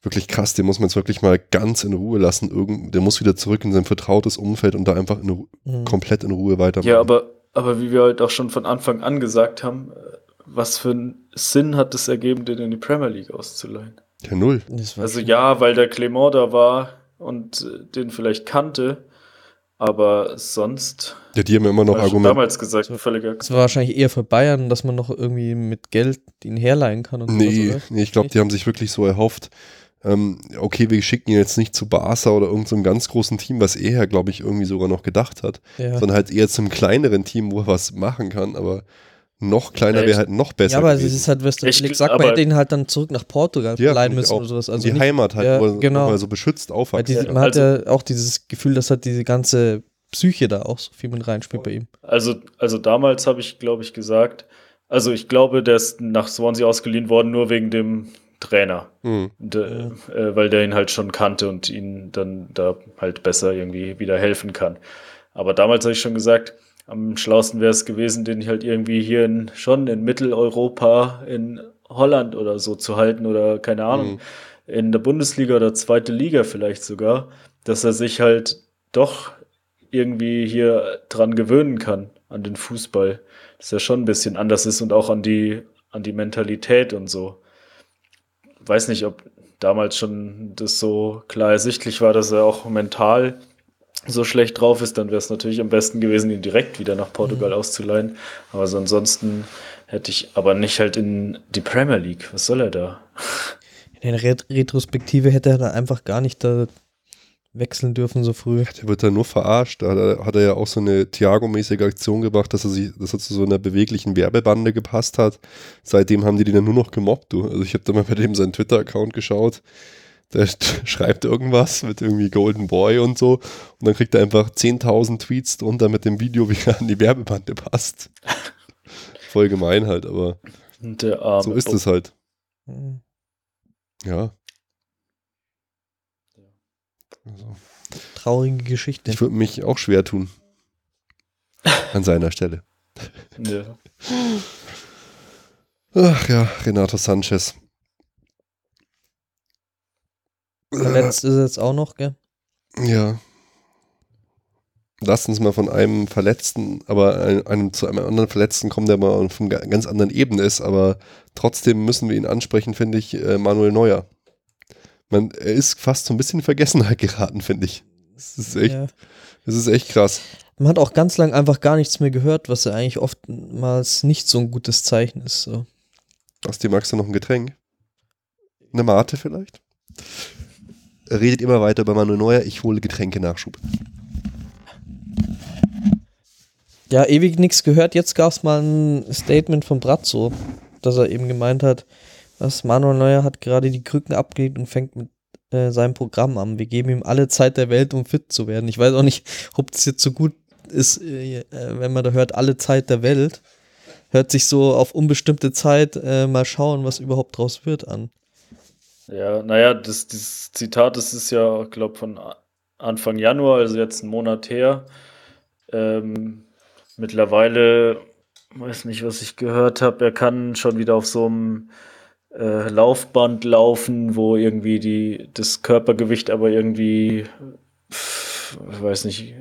Speaker 2: wirklich krass. Den muss man jetzt wirklich mal ganz in Ruhe lassen. Irgend, der muss wieder zurück in sein vertrautes Umfeld und da einfach in,
Speaker 3: Mhm.
Speaker 2: komplett in Ruhe weitermachen.
Speaker 4: ja, aber, aber wie wir halt auch schon von Anfang an gesagt haben, äh, was für einen Sinn hat es ergeben, den in die Premier League auszuleihen?
Speaker 2: Ja, null.
Speaker 4: Also ja, weil der Clement da war und äh, den vielleicht kannte, aber sonst,
Speaker 2: Ja, die haben ja immer noch Argumente.
Speaker 4: damals gesagt, völliger
Speaker 3: Das war wahrscheinlich eher für Bayern, dass man noch irgendwie mit Geld ihn herleihen kann und sowas,
Speaker 2: Nee,
Speaker 3: oder?
Speaker 2: nee ich glaube, die haben sich wirklich so erhofft, ähm, okay, wir schicken ihn jetzt nicht zu Barca oder irgendeinem so einem ganz großen Team, was er, glaube ich, irgendwie sogar noch gedacht hat,
Speaker 3: Ja.
Speaker 2: sondern halt eher zum kleineren Team, wo er was machen kann, aber noch kleiner wäre halt noch besser
Speaker 3: Ja, aber es
Speaker 2: gewesen.
Speaker 3: ist halt,
Speaker 4: Ich
Speaker 3: Felix sagt, man hätte ihn halt dann zurück nach Portugal
Speaker 2: Ja, ich
Speaker 3: müssen
Speaker 2: auch.
Speaker 3: oder sowas. Also
Speaker 2: die
Speaker 3: nicht,
Speaker 2: Heimat halt,
Speaker 3: ja,
Speaker 2: wo er
Speaker 3: genau.
Speaker 2: nochmal so beschützt aufwachsen kann.
Speaker 3: man
Speaker 4: Also-
Speaker 3: hat ja auch dieses Gefühl, dass halt diese ganze Psyche da auch so viel mit reinspielt bei ihm.
Speaker 4: Also, also damals habe ich, glaube ich, gesagt, also ich glaube, der ist nach Swansea ausgeliehen worden, nur wegen dem Trainer.
Speaker 2: Hm.
Speaker 4: Und, äh, äh, weil der ihn halt schon kannte und ihn dann da halt besser irgendwie wieder helfen kann. Aber damals habe ich schon gesagt, am schlausten wäre es gewesen, den halt irgendwie hier in, schon in Mitteleuropa, in Holland oder so zu halten oder keine Ahnung, in der Bundesliga oder zweite Liga vielleicht sogar, dass er sich halt doch irgendwie hier dran gewöhnen kann, an den Fußball. Dass er schon ein bisschen anders ist und auch an die, an die Mentalität und so weiß nicht, ob damals schon das so klar ersichtlich war, dass er auch mental so schlecht drauf ist, dann wäre es natürlich am besten gewesen, ihn direkt wieder nach Portugal auszuleihen. Aber so ansonsten hätte ich aber nicht halt in die Premier League. Was soll er da?
Speaker 3: In der Ret Retrospektive hätte er da einfach gar nicht da wechseln dürfen so früh.
Speaker 2: Der wird da nur verarscht. Da hat er, hat er ja auch so eine Thiago-mäßige Aktion gemacht, dass er, sich, dass er zu so einer beweglichen Werbebande gepasst hat. Seitdem haben die den dann nur noch gemobbt, du. Also ich habe da mal bei dem seinen Twitter-Account geschaut. Der schreibt irgendwas mit irgendwie Golden Boy und so. Und dann kriegt er einfach 10.000 Tweets drunter mit dem Video, wie er an die Werbebande passt. Voll gemein halt, aber
Speaker 4: Und der arme
Speaker 2: so ist
Speaker 4: Bob.
Speaker 2: es halt.
Speaker 3: Mhm.
Speaker 2: Ja. Also,
Speaker 3: Traurige Geschichte.
Speaker 2: ich würde mich auch schwer tun. An seiner Stelle.
Speaker 4: Ja.
Speaker 2: Ach ja, Renato Sanchez.
Speaker 3: Verletzt ist er jetzt auch noch, gell?
Speaker 2: Ja. Lass uns mal von einem Verletzten, aber ein- einem zu einem anderen Verletzten kommen, der mal auf einer ga- ganz anderen Ebene ist, aber trotzdem müssen wir ihn ansprechen, finde ich, äh, Manuel Neuer. Man, er ist fast so ein bisschen in Vergessenheit geraten, finde ich. Das ist echt,
Speaker 3: Ja.
Speaker 2: das ist echt krass.
Speaker 3: Man hat auch ganz lang einfach gar nichts mehr gehört, was ja eigentlich oftmals nicht so ein gutes Zeichen ist. So.
Speaker 2: Aus dem magst du noch ein Getränk? Eine Mate vielleicht? Redet immer weiter über Manuel Neuer, ich hole Getränke-Nachschub.
Speaker 3: Ja, ewig nichts gehört. Jetzt gab es mal ein Statement von Brazzo, dass er eben gemeint hat, was Manuel Neuer hat gerade die Krücken abgelegt und fängt mit äh, seinem Programm an. Wir geben ihm alle Zeit der Welt, um fit zu werden. Ich weiß auch nicht, ob das jetzt so gut ist, äh, äh, wenn man da hört, alle Zeit der Welt. Hört sich so auf unbestimmte Zeit äh, mal schauen, was überhaupt draus wird an.
Speaker 4: Ja, naja, das, dieses Zitat, das ist ja, glaube von Anfang Januar, also jetzt einen Monat her. Ähm, mittlerweile, weiß nicht, was ich gehört habe, er kann schon wieder auf so einem äh, Laufband laufen, wo irgendwie die, das Körpergewicht aber irgendwie, pff, weiß nicht,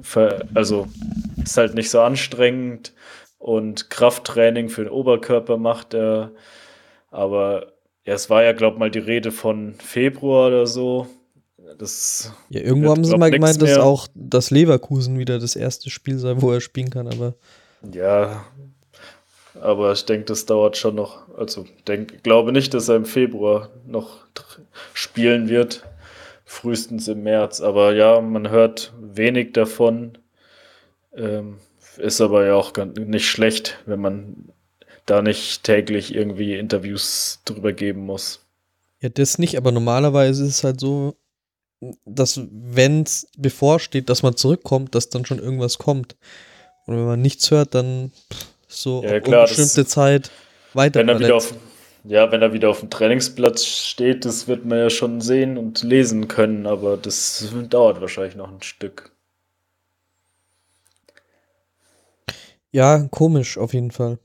Speaker 4: also ist halt nicht so anstrengend und Krafttraining für den Oberkörper macht er, aber ja, es war ja, glaube mal die Rede von Februar oder so. Das,
Speaker 3: Ja, irgendwo
Speaker 4: Wird,
Speaker 3: haben sie mal gemeint, dass
Speaker 4: mehr.
Speaker 3: auch das Leverkusen wieder das erste Spiel sei, wo er spielen kann, aber
Speaker 4: ja, aber ich denke, das dauert schon noch. Also, denk, glaube nicht, dass er im Februar noch spielen wird. Frühestens im März. Aber ja, man hört wenig davon. Ähm, ist aber ja auch nicht schlecht, wenn man da nicht täglich irgendwie Interviews drüber geben muss.
Speaker 3: Ja, das nicht, aber normalerweise ist es halt so, dass wenn es bevorsteht, dass man zurückkommt, dass dann schon irgendwas kommt. Und wenn man nichts hört, dann so
Speaker 4: Ja, klar,
Speaker 3: unbestimmte Zeit weiter.
Speaker 4: Wenn er wieder auf, ja, wenn er wieder auf dem Trainingsplatz steht, das wird man ja schon sehen und lesen können, aber das dauert wahrscheinlich noch ein Stück.
Speaker 3: Ja, komisch auf jeden Fall.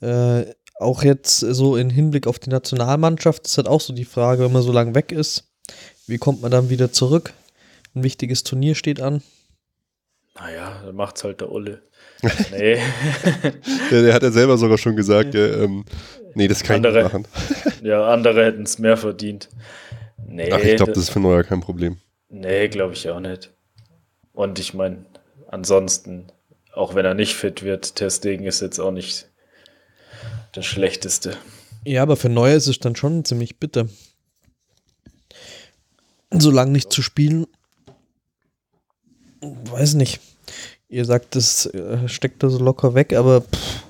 Speaker 3: Äh, auch jetzt so in Hinblick auf die Nationalmannschaft ist halt auch so die Frage, wenn man so lange weg ist, wie kommt man dann wieder zurück? Ein wichtiges Turnier steht an.
Speaker 4: Naja, dann macht's halt der Ulle. Nee.
Speaker 2: Der, der hat ja selber sogar schon gesagt, äh, ähm, nee, das kann ich
Speaker 4: Andere.
Speaker 2: nicht machen.
Speaker 4: ja, andere hätten es mehr verdient. Nee,
Speaker 2: Ach, ich glaube,
Speaker 4: da-
Speaker 2: das ist für Neuer kein Problem.
Speaker 4: Nee, glaube ich auch nicht. Und ich meine, ansonsten, auch wenn er nicht fit wird, Testegen ist jetzt auch nicht der schlechteste.
Speaker 3: Ja, aber für Neuer ist es dann schon ziemlich bitter. So lange nicht zu spielen. Weiß nicht. Ihr sagt, das äh, steckt da so locker weg, aber pff,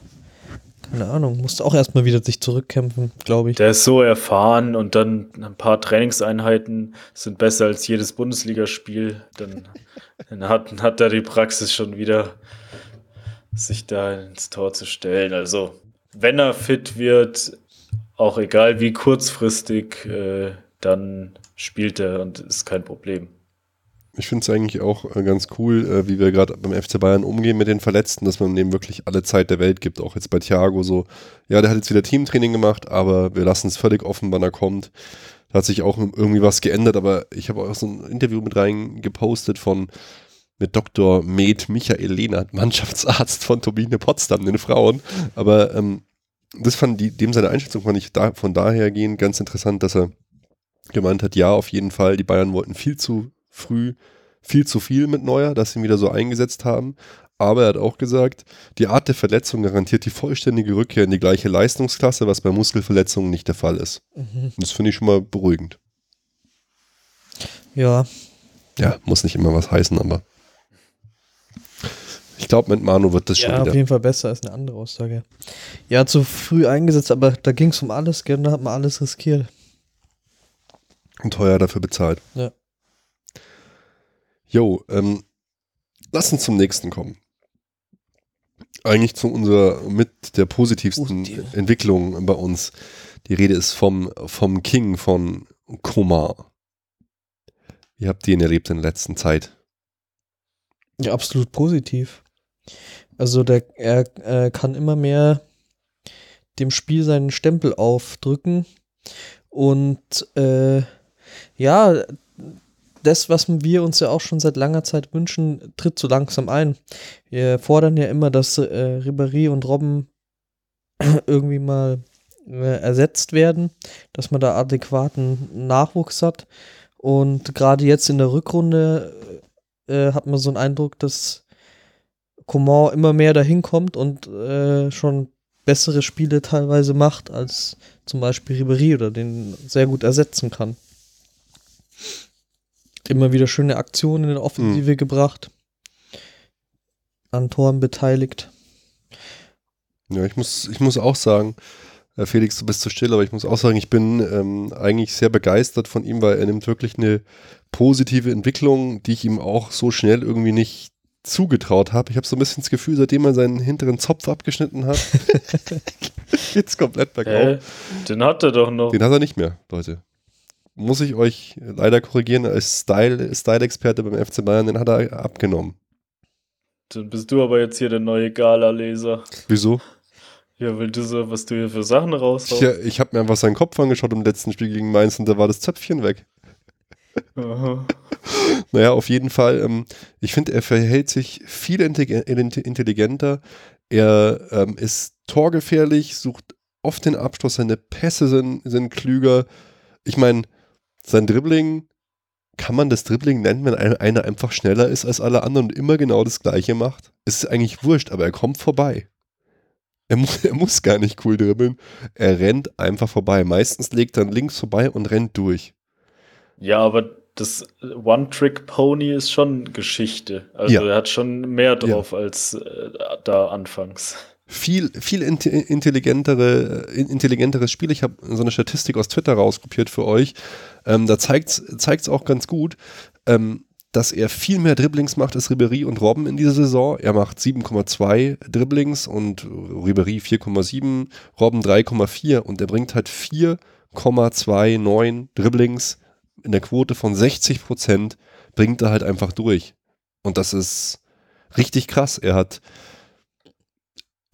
Speaker 3: keine Ahnung, musste auch erstmal wieder sich zurückkämpfen, glaube ich.
Speaker 4: Der ist so erfahren und dann ein paar Trainingseinheiten sind besser als jedes Bundesligaspiel. Dann, dann hat, hat er die Praxis schon wieder, sich da ins Tor zu stellen. Also, wenn er fit wird, auch egal wie kurzfristig, äh, dann spielt er und ist kein Problem.
Speaker 2: Ich finde es eigentlich auch äh, ganz cool, äh, wie wir gerade beim FC Bayern umgehen mit den Verletzten, dass man dem wirklich alle Zeit der Welt gibt. Auch jetzt bei Thiago so, ja, der hat jetzt wieder Teamtraining gemacht, aber wir lassen es völlig offen, wann er kommt. Da hat sich auch irgendwie was geändert, aber ich habe auch so ein Interview mit rein gepostet von mit Dr. Med Michael Lehnert, Mannschaftsarzt von Turbine Potsdam, den Frauen. Aber ähm, das fand die, dem seine Einschätzung fand ich da, von daher gehen ganz interessant, dass er gemeint hat, ja, auf jeden Fall, die Bayern wollten viel zu früh viel zu viel mit Neuer, dass sie ihn wieder so eingesetzt haben. Aber er hat auch gesagt, die Art der Verletzung garantiert die vollständige Rückkehr in die gleiche Leistungsklasse, was bei Muskelverletzungen nicht der Fall ist.
Speaker 3: Mhm.
Speaker 2: Das finde ich schon mal beruhigend.
Speaker 3: Ja,
Speaker 2: Ja, muss nicht immer was heißen, aber ich glaube, mit Manu wird das schon
Speaker 3: ja, auf
Speaker 2: wieder.
Speaker 3: jeden Fall besser als eine andere Aussage. Ja, zu früh eingesetzt, aber da ging es um alles, gell, da hat man alles riskiert.
Speaker 2: Und teuer dafür bezahlt.
Speaker 3: Ja.
Speaker 2: Jo, ähm, lass uns zum nächsten kommen. Eigentlich zu unserer mit der positivsten
Speaker 3: Positiv.
Speaker 2: Entwicklung bei uns. Die Rede ist vom, vom King von Koma. Wie habt ihr ihn erlebt in der letzten Zeit?
Speaker 3: Ja, absolut positiv. Also der, er äh, kann immer mehr dem Spiel seinen Stempel aufdrücken und äh, ja, das, was wir uns ja auch schon seit langer Zeit wünschen, tritt so langsam ein. Wir fordern ja immer, dass äh, Ribéry und Robben irgendwie mal äh, ersetzt werden, dass man da adäquaten Nachwuchs hat. Und gerade jetzt in der Rückrunde äh, hat man so einen Eindruck, dass Coman immer mehr dahin kommt und äh, schon bessere Spiele teilweise macht, als zum Beispiel Ribéry oder den sehr gut ersetzen kann. Immer wieder schöne Aktionen in der Offensive gebracht. An Toren beteiligt.
Speaker 2: Ja, ich muss, ich muss auch sagen, äh, Felix, du bist zu still, aber ich muss auch sagen, ich bin ähm, eigentlich sehr begeistert von ihm, weil er nimmt wirklich eine positive Entwicklung, die ich ihm auch so schnell irgendwie nicht zugetraut habe. Ich habe so ein bisschen das Gefühl, seitdem er seinen hinteren Zopf abgeschnitten hat, geht's komplett bergauf.
Speaker 4: Hä? Den hat er doch noch.
Speaker 2: Den hat er nicht mehr, Leute. Muss ich euch leider korrigieren, als Style- Style-Experte beim FC Bayern, den hat er abgenommen.
Speaker 4: Dann bist du aber jetzt hier der neue Gala-Leser.
Speaker 2: Wieso?
Speaker 4: Ja, weil du so, was du hier für Sachen raushaust.
Speaker 2: Ich, ich habe mir einfach seinen Kopf angeschaut im letzten Spiel gegen Mainz und da war das Zöpfchen weg.
Speaker 4: Aha.
Speaker 2: Naja, auf jeden Fall. Ähm, ich finde, er verhält sich viel intellig- intelligenter. Er ähm, ist torgefährlich, sucht oft den Abschluss, seine Pässe sind, sind klüger. Ich meine, sein Dribbling, kann man das Dribbling nennen, wenn ein- einer einfach schneller ist als alle anderen und immer genau das Gleiche macht? Es ist eigentlich wurscht, aber er kommt vorbei. Er muss, er muss gar nicht cool dribbeln. Er rennt einfach vorbei. Meistens legt er links vorbei und rennt durch.
Speaker 4: Ja, aber das One-Trick-Pony ist schon Geschichte. Also
Speaker 2: Ja.
Speaker 4: er hat schon mehr drauf als äh, da anfangs.
Speaker 2: Viel, viel intelligentere, intelligenteres Spiel. Ich habe so eine Statistik aus Twitter rauskopiert für euch. Ähm, da zeigt es auch ganz gut, ähm, dass er viel mehr Dribblings macht als Ribery und Robben in dieser Saison. Er macht 7,2 Dribblings und Ribery 4,7, Robben 3,4 und er bringt halt 4,29 Dribblings in der Quote von 60 Prozent, bringt er halt einfach durch. Und das ist richtig krass. Er hat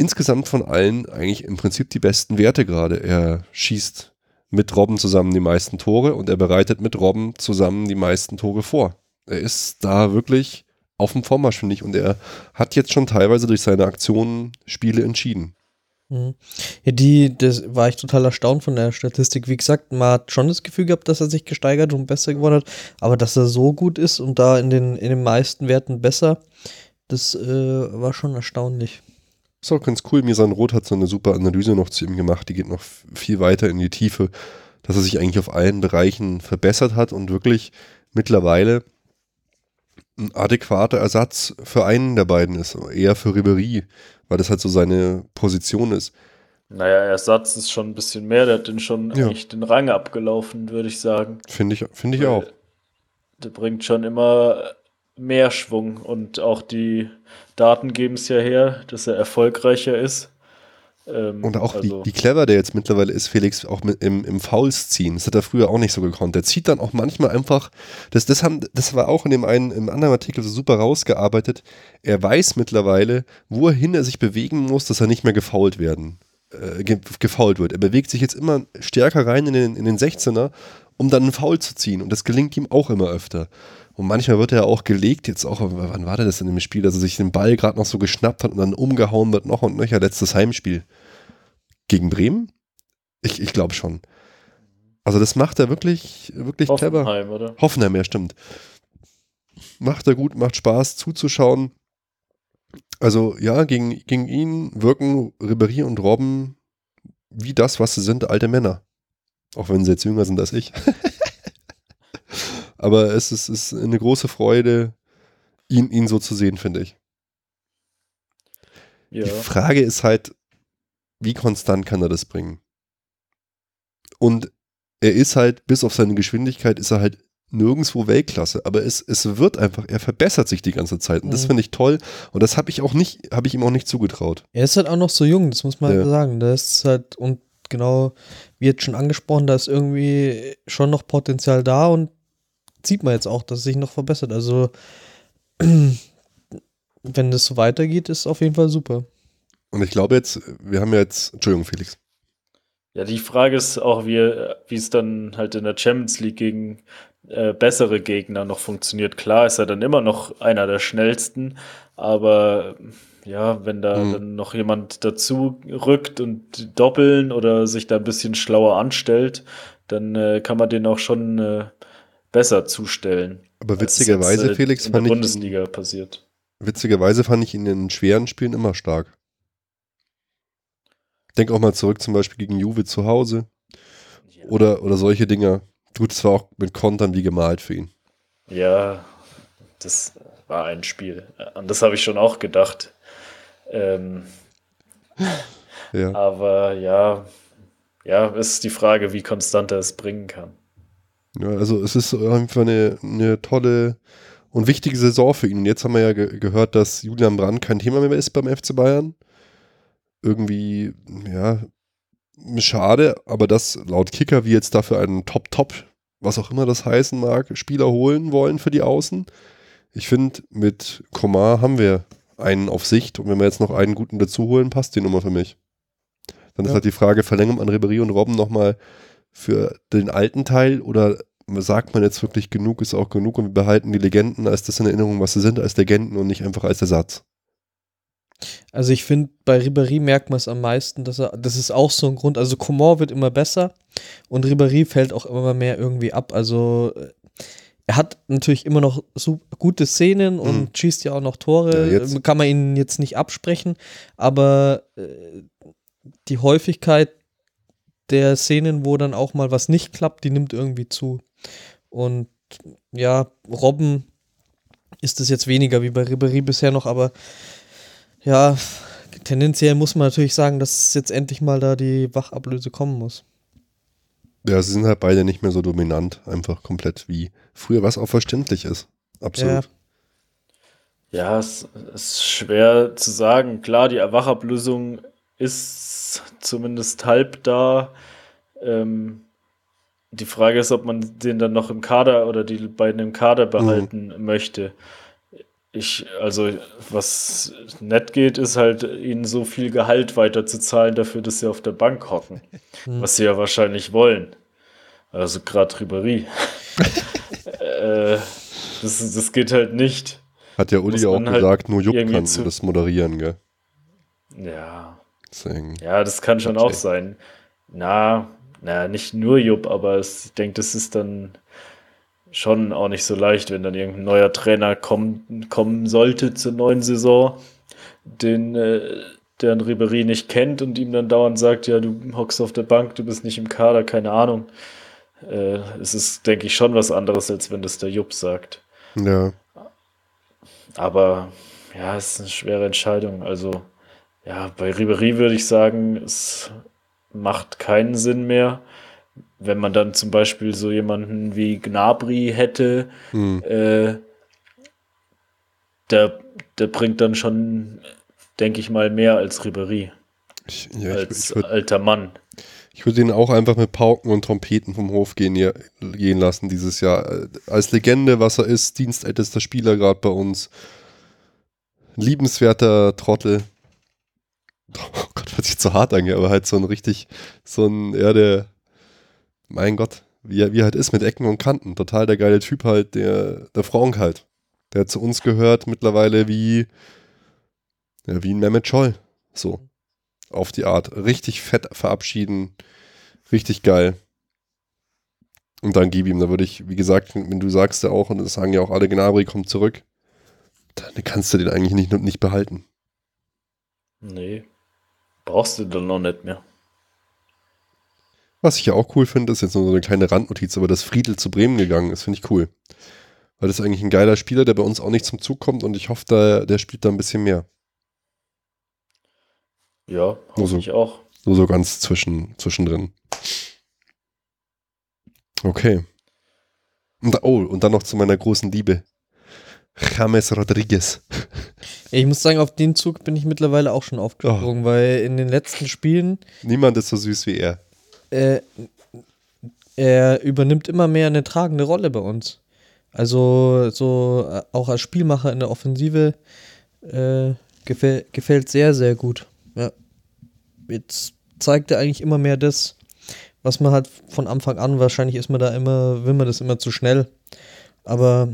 Speaker 2: insgesamt von allen eigentlich im Prinzip die besten Werte gerade. Er schießt mit Robben zusammen die meisten Tore und er bereitet mit Robben zusammen die meisten Tore vor. Er ist da wirklich auf dem Vormarsch, finde ich. Und er hat jetzt schon teilweise durch seine Aktionen Spiele entschieden.
Speaker 3: Mhm. Ja, die, das war ich total erstaunt von der Statistik. Wie gesagt, man hat schon das Gefühl gehabt, dass er sich gesteigert und besser geworden hat, aber dass er so gut ist und da in den, in den meisten Werten besser, das äh, war schon erstaunlich.
Speaker 2: Ist auch ganz cool. Misan Roth hat so eine super Analyse noch zu ihm gemacht, die geht noch viel weiter in die Tiefe, dass er sich eigentlich auf allen Bereichen verbessert hat und wirklich mittlerweile ein adäquater Ersatz für einen der beiden ist, eher für Ribery, weil das halt so seine Position ist.
Speaker 4: Naja, Ersatz ist schon ein bisschen mehr, der hat den schon ja. eigentlich den Rang abgelaufen, würde ich sagen.
Speaker 2: Finde ich, find ich auch.
Speaker 4: Der bringt schon immer mehr Schwung und auch die Daten geben es ja her, dass er erfolgreicher ist.
Speaker 2: Ähm, und auch also wie, wie, clever der jetzt mittlerweile ist, Felix, auch mit, im, im Fouls ziehen. Das hat er früher auch nicht so gekonnt. Der zieht dann auch manchmal einfach, das, das, haben, das war auch in dem einen, im anderen Artikel so super rausgearbeitet. Er weiß mittlerweile, wohin er sich bewegen muss, dass er nicht mehr gefault werden, äh, gefault wird. Er bewegt sich jetzt immer stärker rein in den, in den 16er, um dann einen Foul zu ziehen. Und das gelingt ihm auch immer öfter. Und manchmal wird er auch gelegt, jetzt auch, wann war das in dem Spiel, dass er sich den Ball gerade noch so geschnappt hat und dann umgehauen wird, noch und nöcher, letztes Heimspiel. Gegen Bremen? Ich, ich glaube schon. Also das macht er wirklich, wirklich
Speaker 4: Hoffenheim,
Speaker 2: clever.
Speaker 4: Oder?
Speaker 2: Hoffenheim, ja, stimmt. Macht er gut, macht Spaß zuzuschauen. Also ja, gegen, gegen ihn wirken Ribéry und Robben wie das, was sie sind, alte Männer. Auch wenn sie jetzt jünger sind als ich. Aber es ist, ist eine große Freude, ihn, ihn so zu sehen, finde ich. Ja. Die Frage ist halt, wie konstant kann er das bringen? Und er ist halt, bis auf seine Geschwindigkeit, ist er halt nirgendwo Weltklasse, aber es, es wird einfach, er verbessert sich die ganze Zeit und das mhm. finde ich toll und das habe ich auch nicht, habe ich ihm auch nicht zugetraut.
Speaker 3: Er ist halt auch noch so jung, das muss man ja. sagen. Das ist halt, und genau, wie jetzt schon angesprochen, da ist irgendwie schon noch Potenzial da und sieht man jetzt auch, dass es sich noch verbessert. Also, wenn das so weitergeht, ist auf jeden Fall super.
Speaker 2: Und ich glaube jetzt, wir haben jetzt, Entschuldigung, Felix.
Speaker 4: Ja, die Frage ist auch, wie, wie es dann halt in der Champions League gegen äh, bessere Gegner noch funktioniert. Klar ist er dann immer noch einer der schnellsten, aber ja, wenn da mhm. dann noch jemand dazu rückt und doppeln oder sich da ein bisschen schlauer anstellt, dann äh, kann man den auch schon äh, besser zustellen.
Speaker 2: Aber witzigerweise, jetzt, äh, Felix,
Speaker 4: in der Bundesliga ihn, passiert.
Speaker 2: Witzigerweise fand ich ihn in den schweren Spielen immer stark. Denk auch mal zurück, zum Beispiel gegen Juve zu Hause. Ja. Oder, oder solche Dinge. Gut, es war auch mit Kontern wie gemalt für ihn.
Speaker 4: Ja, das war ein Spiel. An das habe ich schon auch gedacht. Ähm, ja. Aber ja, ja, ist die Frage, wie konstant er es bringen kann.
Speaker 2: Ja, also es ist einfach eine, eine tolle und wichtige Saison für ihn. Und jetzt haben wir ja ge gehört, dass Julian Brandt kein Thema mehr ist beim FC Bayern. Irgendwie, ja, schade, aber dass laut Kicker wir jetzt dafür einen Top-Top, was auch immer das heißen mag, Spieler holen wollen für die Außen. Ich finde, mit Komar haben wir einen auf Sicht und wenn wir jetzt noch einen guten dazu holen, passt die Nummer für mich. Dann ja. ist halt die Frage, Verlängerung an Ribery und Robben nochmal für den alten Teil oder sagt man jetzt wirklich genug ist auch genug und wir behalten die Legenden als das in Erinnerung, was sie sind, als Legenden und nicht einfach als Ersatz?
Speaker 3: Also ich finde, bei Ribéry merkt man es am meisten, dass er, das ist auch so ein Grund, also Comor wird immer besser und Ribéry fällt auch immer mehr irgendwie ab. Also er hat natürlich immer noch so gute Szenen und mhm. schießt ja auch noch Tore, ja, kann man ihn jetzt nicht absprechen, aber äh, die Häufigkeit der Szenen, wo dann auch mal was nicht klappt, die nimmt irgendwie zu. Und ja, Robben ist es jetzt weniger wie bei Ribéry bisher noch, aber ja, tendenziell muss man natürlich sagen, dass jetzt endlich mal da die Wachablöse kommen muss.
Speaker 2: Ja, sie sind halt beide nicht mehr so dominant, einfach komplett wie früher, was auch verständlich ist. Absolut.
Speaker 4: Ja, es ist schwer zu sagen. Klar, die Erwachablösung ist zumindest halb da. Ähm, die Frage ist, ob man den dann noch im Kader oder die beiden im Kader behalten möchte. Ich, also, was nett geht, ist halt, ihnen so viel Gehalt weiter zu zahlen dafür, dass sie auf der Bank hocken. Was sie ja wahrscheinlich wollen. Also, gerade Ribéry. äh, das, das geht halt nicht.
Speaker 2: Hat ja Uli auch
Speaker 4: halt
Speaker 2: gesagt, nur Jupp kann das moderieren, gell?
Speaker 4: Ja,
Speaker 2: Deswegen.
Speaker 4: ja, das kann schon auch sein. Na, na, nicht nur Jupp, aber es, ich denke, das ist dann schon auch nicht so leicht, wenn dann irgendein neuer Trainer kommen, kommen sollte zur neuen Saison, den äh, der ein Ribéry nicht kennt und ihm dann dauernd sagt, ja, du hockst auf der Bank, du bist nicht im Kader, keine Ahnung. Äh, es ist, denke ich, schon was anderes, als wenn das der Jupp sagt.
Speaker 2: Ja.
Speaker 4: Aber ja, es ist eine schwere Entscheidung. Also, ja, bei Ribéry würde ich sagen, es macht keinen Sinn mehr. Wenn man dann zum Beispiel so jemanden wie Gnabry hätte,
Speaker 2: Hm.
Speaker 4: äh, der, der bringt dann schon, denke ich mal, mehr als Ribéry,
Speaker 2: Ich, ja, ich,
Speaker 4: als
Speaker 2: ich würde
Speaker 4: alter Mann.
Speaker 2: ich würd ihn auch einfach mit Pauken und Trompeten vom Hof gehen, hier- gehen lassen dieses Jahr. Äh, Als Legende, was er ist, dienstältester Spieler gerade bei uns. Liebenswerter Trottel. Oh Gott, hört sich zu hart an, aber halt so ein richtig, so ein, ja, der, mein Gott, wie er, wie halt ist mit Ecken und Kanten. Total der geile Typ halt, der, der Frank halt. Der zu uns gehört mittlerweile wie, ja, wie ein Mehmet Scholl. So. Auf die Art. Richtig fett verabschieden. Richtig geil. Und dann gib ihm, da würde ich, wie gesagt, wenn du sagst ja auch, und das sagen ja auch alle, Gnabry kommt zurück, dann kannst du den eigentlich nicht, nicht behalten.
Speaker 4: Nee, brauchst du dann noch nicht mehr.
Speaker 2: Was ich ja auch cool finde, ist jetzt nur so eine kleine Randnotiz, aber dass Friedel zu Bremen gegangen ist, finde ich cool. Weil das ist eigentlich ein geiler Spieler, der bei uns auch nicht zum Zug kommt und ich hoffe, der, der spielt da ein bisschen mehr.
Speaker 4: Ja, hoffe
Speaker 2: Also-
Speaker 4: ich auch.
Speaker 2: Nur so ganz zwischen, zwischendrin. Okay. Und, oh, und dann noch zu meiner großen Liebe. James Rodriguez.
Speaker 3: Ich muss sagen, auf den Zug bin ich mittlerweile auch schon aufgesprungen, weil in den letzten Spielen
Speaker 2: Niemand ist so süß wie er.
Speaker 3: äh, er übernimmt immer mehr eine tragende Rolle bei uns. Also so äh, auch als Spielmacher in der Offensive äh, gefäll, gefällt sehr, sehr gut. Ja. Jetzt zeigt er eigentlich immer mehr das, was man halt von Anfang an, wahrscheinlich ist man da immer, will man das immer zu schnell. Aber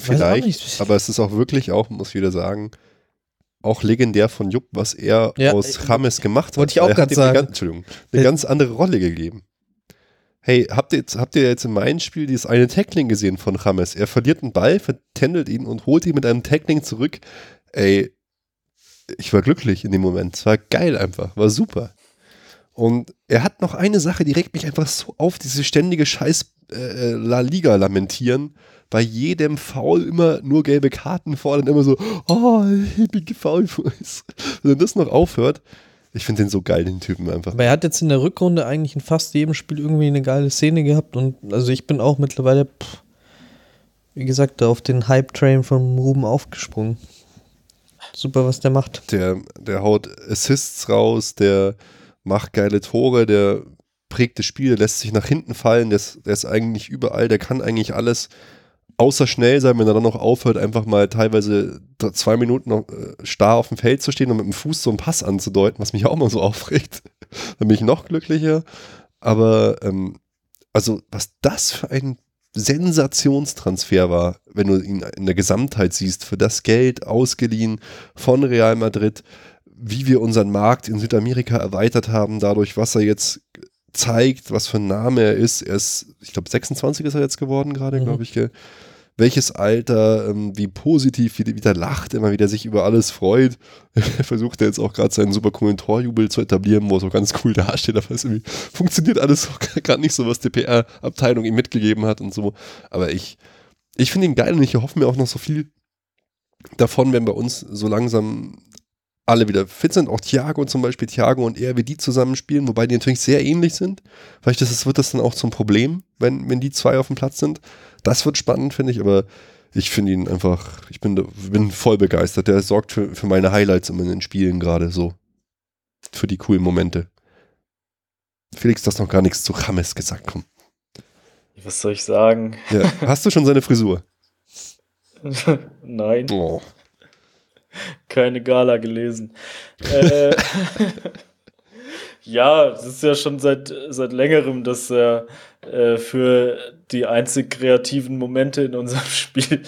Speaker 2: Vielleicht, aber es ist auch wirklich auch, muss ich wieder sagen, auch legendär von Jupp, was er
Speaker 3: Ja,
Speaker 2: aus
Speaker 3: äh,
Speaker 2: James gemacht hat.
Speaker 3: wollte ich auch
Speaker 2: hat
Speaker 3: grad
Speaker 2: ihm eine
Speaker 3: sagen.
Speaker 2: Ganz, Entschuldigung, eine
Speaker 3: Äh,
Speaker 2: ganz andere Rolle gegeben. Hey, habt ihr, jetzt, habt ihr jetzt in meinem Spiel dieses eine Tackling gesehen von James? Er verliert einen Ball, vertändelt ihn und holt ihn mit einem Tackling zurück. Ey, ich war glücklich in dem Moment. Es war geil einfach, war super. Und er hat noch eine Sache, die regt mich einfach so auf, diese ständige Scheiß äh, La Liga lamentieren. Bei jedem Foul immer nur gelbe Karten fordern, immer so, oh, ich bin gefoult. Wenn das noch aufhört, ich finde den so geil, den Typen einfach.
Speaker 3: Aber er hat jetzt in der Rückrunde eigentlich in fast jedem Spiel irgendwie eine geile Szene gehabt und also ich bin auch mittlerweile, pff, wie gesagt, da auf den Hype-Train von Ruben aufgesprungen. Super, was der macht.
Speaker 2: Der, der haut Assists raus, der macht geile Tore, der prägt das Spiel, der lässt sich nach hinten fallen, der ist, der ist eigentlich überall, der kann eigentlich alles, außer schnell sein, wenn er dann noch aufhört, einfach mal teilweise zwei Minuten noch äh, starr auf dem Feld zu stehen und mit dem Fuß so einen Pass anzudeuten, was mich auch mal so aufregt. Dann bin ich noch glücklicher. Aber ähm, also, was das für ein Sensationstransfer war, wenn du ihn in der Gesamtheit siehst, für das Geld ausgeliehen von Real Madrid, wie wir unseren Markt in Südamerika erweitert haben, dadurch, was er jetzt zeigt, was für ein Name er ist. Er ist, ich glaube, 26 ist er jetzt geworden gerade,
Speaker 3: Mhm.
Speaker 2: glaube ich. Gell? Welches Alter, ähm, wie positiv, wie, wie der lacht, immer wieder sich über alles freut. Er versucht jetzt auch gerade seinen super coolen Torjubel zu etablieren, wo er so ganz cool dasteht, aber es irgendwie funktioniert alles gerade nicht so, was die PR-Abteilung ihm mitgegeben hat und so. Aber ich, ich finde ihn geil und ich erhoffe mir auch noch so viel davon, wenn bei uns so langsam alle wieder fit sind, auch Thiago zum Beispiel, Thiago und er, wie die zusammenspielen, wobei die natürlich sehr ähnlich sind. Vielleicht das, wird das dann auch zum Problem, wenn, wenn die zwei auf dem Platz sind. Das wird spannend, finde ich, aber ich finde ihn einfach, ich bin, bin voll begeistert. Der sorgt für, für meine Highlights immer in den Spielen gerade so. Für die coolen Momente. Felix, du hast noch gar nichts zu James gesagt, komm.
Speaker 4: Was soll ich sagen?
Speaker 2: Ja. Hast du schon seine Frisur?
Speaker 4: Nein. Oh. Keine Gala gelesen. äh, ja, das ist ja schon seit, seit längerem, dass er äh, für die einzig kreativen Momente in unserem Spiel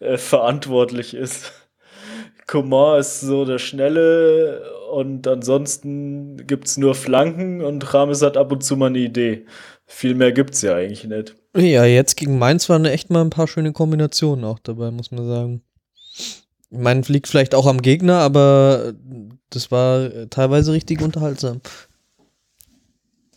Speaker 4: äh, verantwortlich ist. Coman ist so der Schnelle und ansonsten gibt es nur Flanken und Rames hat ab und zu mal eine Idee. Viel mehr gibt es ja eigentlich nicht.
Speaker 3: Ja, jetzt gegen Mainz waren echt mal ein paar schöne Kombinationen auch dabei, muss man sagen. Ich meine, liegt vielleicht auch am Gegner, aber das war teilweise richtig unterhaltsam.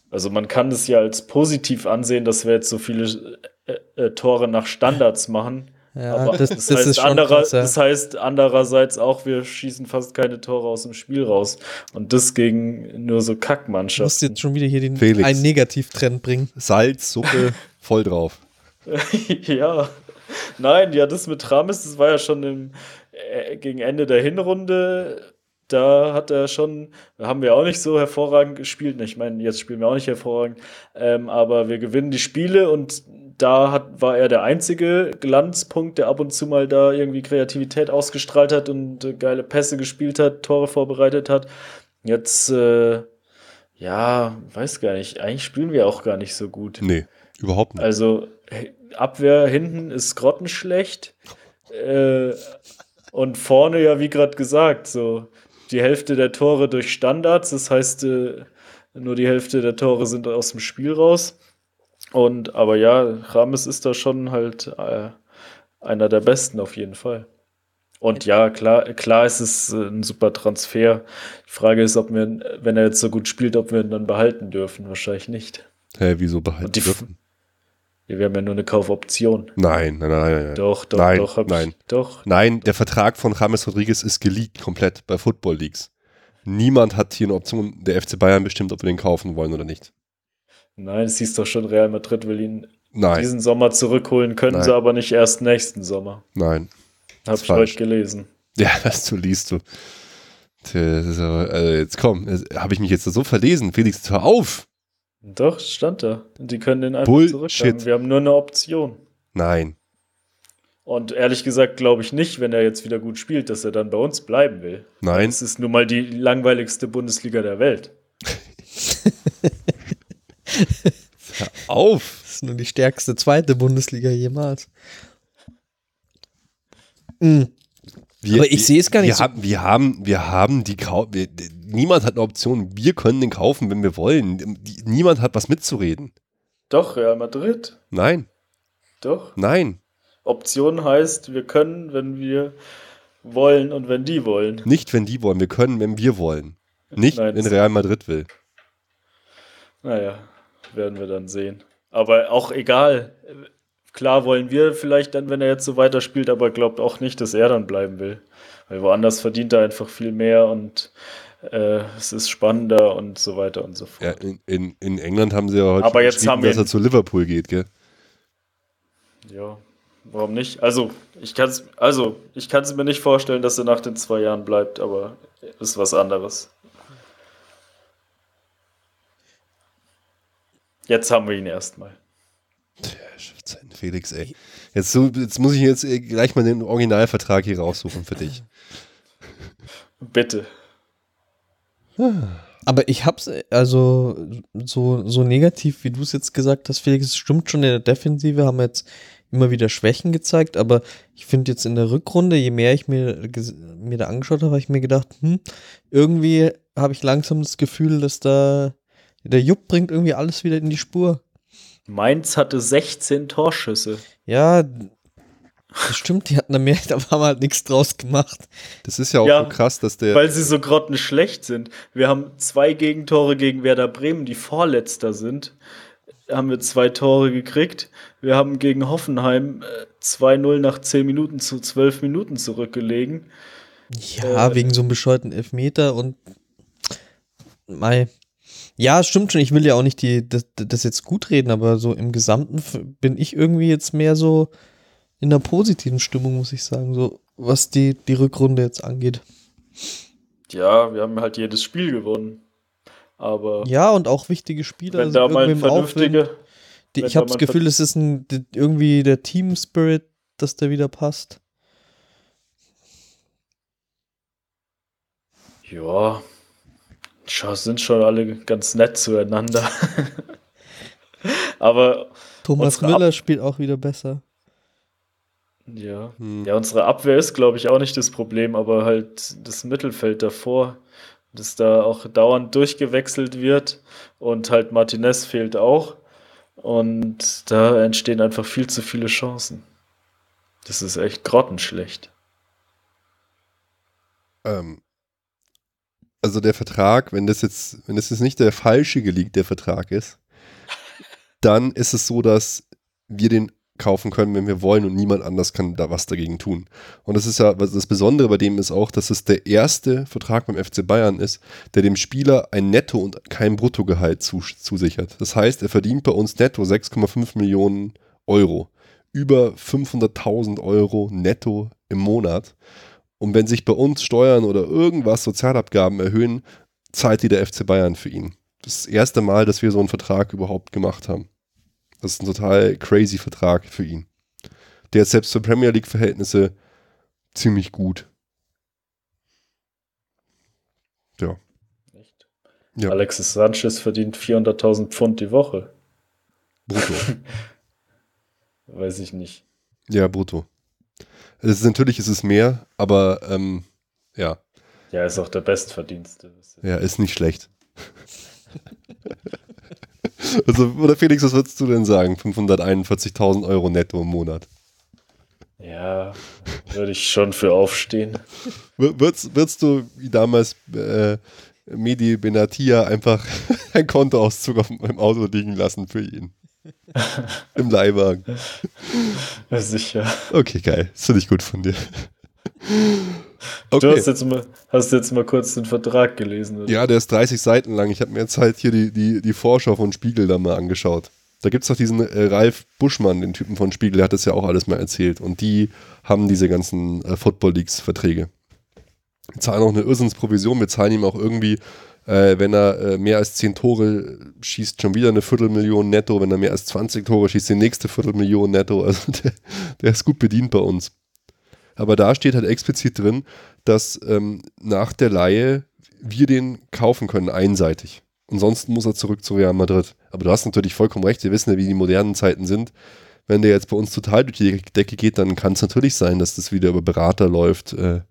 Speaker 4: Also man kann es ja als positiv ansehen, dass wir jetzt so viele äh, äh, Tore nach Standards machen.
Speaker 3: Ja, aber das, das, das heißt
Speaker 4: anderer, krass, ja. das heißt andererseits auch, wir schießen fast keine Tore aus dem Spiel raus. Und das gegen nur so Kackmannschaften. Du musst
Speaker 3: jetzt schon wieder hier den, Felix. einen Negativtrend bringen.
Speaker 2: Salz, Suppe, voll drauf.
Speaker 4: ja. Nein, ja, das mit Rames, das war ja schon im, äh, gegen Ende der Hinrunde da hat er schon, haben wir auch nicht so hervorragend gespielt. Ich meine, jetzt spielen wir auch nicht hervorragend, ähm, aber wir gewinnen die Spiele und da hat, war er der einzige Glanzpunkt, der ab und zu mal da irgendwie Kreativität ausgestrahlt hat und äh, geile Pässe gespielt hat, Tore vorbereitet hat. Jetzt, äh, ja, weiß gar nicht, eigentlich spielen wir auch gar nicht so gut.
Speaker 2: Nee, überhaupt nicht.
Speaker 4: Also Abwehr hinten ist grottenschlecht. Äh, und vorne ja, wie gerade gesagt, so die Hälfte der Tore durch Standards, das heißt, äh, nur die Hälfte der Tore sind aus dem Spiel raus. Und aber ja, Rames ist da schon halt äh, einer der besten auf jeden Fall. Und ja, klar, klar ist es äh, ein super Transfer. Die Frage ist, ob wir, wenn er jetzt so gut spielt, ob wir ihn dann behalten dürfen. Wahrscheinlich nicht.
Speaker 2: Hä, hey, wieso behalten die,
Speaker 4: Wir haben ja nur eine Kaufoption.
Speaker 2: Nein, nein, nein, nein.
Speaker 4: Doch, doch,
Speaker 2: nein,
Speaker 4: doch.
Speaker 2: Nein,
Speaker 4: ich, doch.
Speaker 2: Nein, der Vertrag von James Rodriguez ist geleakt komplett bei Football Leagues. Niemand hat hier eine Option, der FC Bayern bestimmt, ob wir den kaufen wollen oder nicht.
Speaker 4: Nein, es hieß doch schon, Real Madrid will ihn
Speaker 2: Nein.
Speaker 4: diesen Sommer zurückholen, können Nein. sie aber nicht erst nächsten Sommer.
Speaker 2: Nein.
Speaker 4: Hab ich heute gelesen.
Speaker 2: Ja, das du liest du. Also jetzt komm, habe ich mich jetzt so verlesen. Felix, hör auf!
Speaker 4: Doch, stand da. Die können den einfach
Speaker 2: Bullshit.
Speaker 4: Wir haben nur eine Option.
Speaker 2: Nein.
Speaker 4: Und ehrlich gesagt glaube ich nicht, wenn er jetzt wieder gut spielt, dass er dann bei uns bleiben will.
Speaker 2: Nein.
Speaker 4: Es ist nun mal die langweiligste Bundesliga der Welt.
Speaker 2: Hör auf!
Speaker 3: Das ist nur die stärkste zweite Bundesliga jemals. Mhm.
Speaker 2: Wir, Aber ich sehe es gar nicht. Wir, so. haben, wir, haben, wir haben die Kau wir, Niemand hat eine Option. Wir können den kaufen, wenn wir wollen. Niemand hat was mitzureden.
Speaker 4: Doch, Real Madrid.
Speaker 2: Nein.
Speaker 4: Doch.
Speaker 2: Nein.
Speaker 4: Option heißt, wir können, wenn wir wollen und wenn die wollen.
Speaker 2: Nicht, wenn die wollen. Wir können, wenn wir wollen. Nicht, Nein, wenn Real Madrid will.
Speaker 4: Naja, werden wir dann sehen. Aber auch egal. Klar wollen wir vielleicht dann, wenn er jetzt so weiterspielt, aber glaubt auch nicht, dass er dann bleiben will. Weil woanders verdient er einfach viel mehr und äh, es ist spannender und so weiter und so fort.
Speaker 2: Ja, in, in, in England haben sie ja heute
Speaker 4: aber jetzt haben
Speaker 2: dass er zu Liverpool geht, gell?
Speaker 4: Ja, warum nicht? Also, ich kann es also, mir nicht vorstellen, dass er nach den zwei Jahren bleibt, aber ist was anderes. Jetzt haben wir ihn erstmal.
Speaker 2: Felix, ey. Jetzt, so, jetzt muss ich jetzt äh, gleich mal den Originalvertrag hier raussuchen für dich.
Speaker 4: Bitte.
Speaker 3: Aber ich hab's, also so, so negativ, wie du es jetzt gesagt hast, Felix, es stimmt schon, in der Defensive haben wir jetzt immer wieder Schwächen gezeigt, aber ich finde jetzt in der Rückrunde, je mehr ich mir, mir da angeschaut habe, habe ich mir gedacht, hm, irgendwie habe ich langsam das Gefühl, dass da der Jupp bringt irgendwie alles wieder in die Spur.
Speaker 4: Mainz hatte 16 Torschüsse.
Speaker 3: Ja, das stimmt, die hatten da mehr, da haben wir halt nichts draus gemacht.
Speaker 2: Das ist ja auch ja, so krass, dass der.
Speaker 4: Weil sie so grottenschlecht sind. Wir haben zwei Gegentore gegen Werder Bremen, die Vorletzter sind. Haben wir zwei Tore gekriegt. Wir haben gegen Hoffenheim 2-0 äh, nach 10 Minuten zu 12 Minuten zurückgelegen.
Speaker 3: Ja,
Speaker 4: Äh,
Speaker 3: wegen so einem bescheuerten Elfmeter und Mei. Ja, stimmt schon, ich will ja auch nicht die, das, das jetzt gut reden, aber so im Gesamten bin ich irgendwie jetzt mehr so in einer positiven Stimmung, muss ich sagen, so was die, die Rückrunde jetzt angeht.
Speaker 4: Ja, wir haben halt jedes Spiel gewonnen. Aber
Speaker 3: Ja, und auch wichtige Spieler.
Speaker 4: wenn
Speaker 3: sind
Speaker 4: da mal vernünftiger.
Speaker 3: Die, ich habe das Gefühl, es ist ein, irgendwie der Team Spirit, dass der wieder passt.
Speaker 4: Ja, sind schon alle ganz nett zueinander. Aber
Speaker 3: Thomas
Speaker 4: Unsere Ab-
Speaker 3: Müller spielt auch wieder besser.
Speaker 4: Ja.
Speaker 2: Hm.
Speaker 4: Ja, unsere Abwehr ist, glaube ich, auch nicht das Problem, aber halt das Mittelfeld davor, dass da auch dauernd durchgewechselt wird und halt Martinez fehlt auch. Und da entstehen einfach viel zu viele Chancen. Das ist echt grottenschlecht.
Speaker 2: Ähm, also der Vertrag, wenn das jetzt, wenn das jetzt nicht der falsche geleakte Vertrag ist, dann ist es so, dass wir den kaufen können, wenn wir wollen und niemand anders kann da was dagegen tun. Und das ist ja, das Besondere bei dem ist auch, dass es der erste Vertrag beim FC Bayern ist, der dem Spieler ein Netto und kein Bruttogehalt zus zusichert. Das heißt, er verdient bei uns netto 6,5 Millionen Euro. Über 500.000 Euro netto im Monat. Und wenn sich bei uns Steuern oder irgendwas Sozialabgaben erhöhen, zahlt die der FC Bayern für ihn. Das ist das erste Mal, dass wir so einen Vertrag überhaupt gemacht haben. Das ist ein total crazy Vertrag für ihn. Der ist selbst für Premier League-Verhältnisse ziemlich gut. Ja.
Speaker 4: Echt?
Speaker 2: Ja.
Speaker 4: Alexis Sanchez verdient 400.000 Pfund die Woche.
Speaker 2: Brutto.
Speaker 4: Weiß ich nicht.
Speaker 2: ja, brutto. Es ist, natürlich ist es mehr, aber ähm, ja,
Speaker 4: Ja, ist auch der Bestverdienste.
Speaker 2: ja, ist nicht schlecht. also, oder Felix, was würdest du denn sagen? 541.000 Euro netto im Monat.
Speaker 4: Ja, würde ich schon für aufstehen.
Speaker 2: Würdest, würdest du wie damals äh, Medi Benatia einfach ein Kontoauszug auf dem Auto liegen lassen für ihn? Im Leihwagen.
Speaker 4: Sicher.
Speaker 2: Okay, geil. Das finde ich gut von dir.
Speaker 4: Du
Speaker 2: Okay.
Speaker 4: hast jetzt, mal, hast jetzt mal kurz den Vertrag gelesen. Oder?
Speaker 2: Ja, der ist 30 Seiten lang. Ich habe mir jetzt halt hier die, die, die Vorschau von Spiegel da mal angeschaut. Da gibt es doch diesen äh, Ralf Buschmann, den Typen von Spiegel, der hat das ja auch alles mal erzählt. Und die haben diese ganzen äh, Football Leagues-Verträge. Wir zahlen auch eine Irrsinnsprovision. Wir zahlen ihm auch irgendwie, äh, wenn er äh, mehr als 10 Tore schießt, schon wieder eine Viertelmillion netto. Wenn er mehr als 20 Tore schießt, die nächste Viertelmillion netto. Also der, der ist gut bedient bei uns. Aber da steht halt explizit drin, dass ähm, nach der Leihe wir den kaufen können, einseitig. Ansonsten muss er zurück zu Real Madrid. Aber du hast natürlich vollkommen recht, wir wissen ja, wie die modernen Zeiten sind. Wenn der jetzt bei uns total durch die Decke geht, dann kann es natürlich sein, dass das wieder über Berater läuft äh,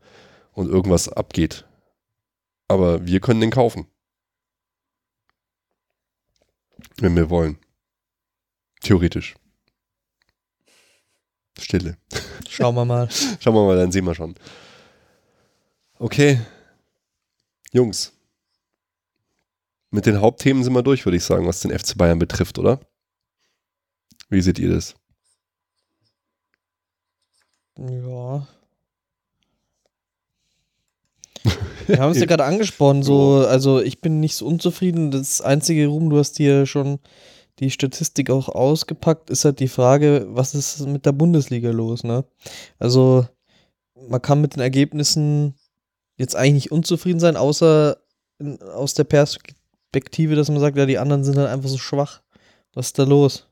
Speaker 2: und irgendwas abgeht. Aber wir können den kaufen. Wenn wir wollen. Theoretisch. Stille.
Speaker 3: Schauen wir mal.
Speaker 2: Schauen wir mal, dann sehen wir schon. Okay. Jungs. Mit den Hauptthemen sind wir durch, würde ich sagen, was den FC Bayern betrifft, oder? Wie seht ihr das?
Speaker 3: Ja. Wir haben es ja gerade angesprochen, so, also ich bin nicht so unzufrieden. Das einzige Ruhm, du hast hier schon die Statistik auch ausgepackt, ist halt die Frage, was ist mit der Bundesliga los, ne? Also, man kann mit den Ergebnissen jetzt eigentlich nicht unzufrieden sein, außer in, aus der Perspektive, dass man sagt, ja, die anderen sind halt einfach so schwach. Was ist da los?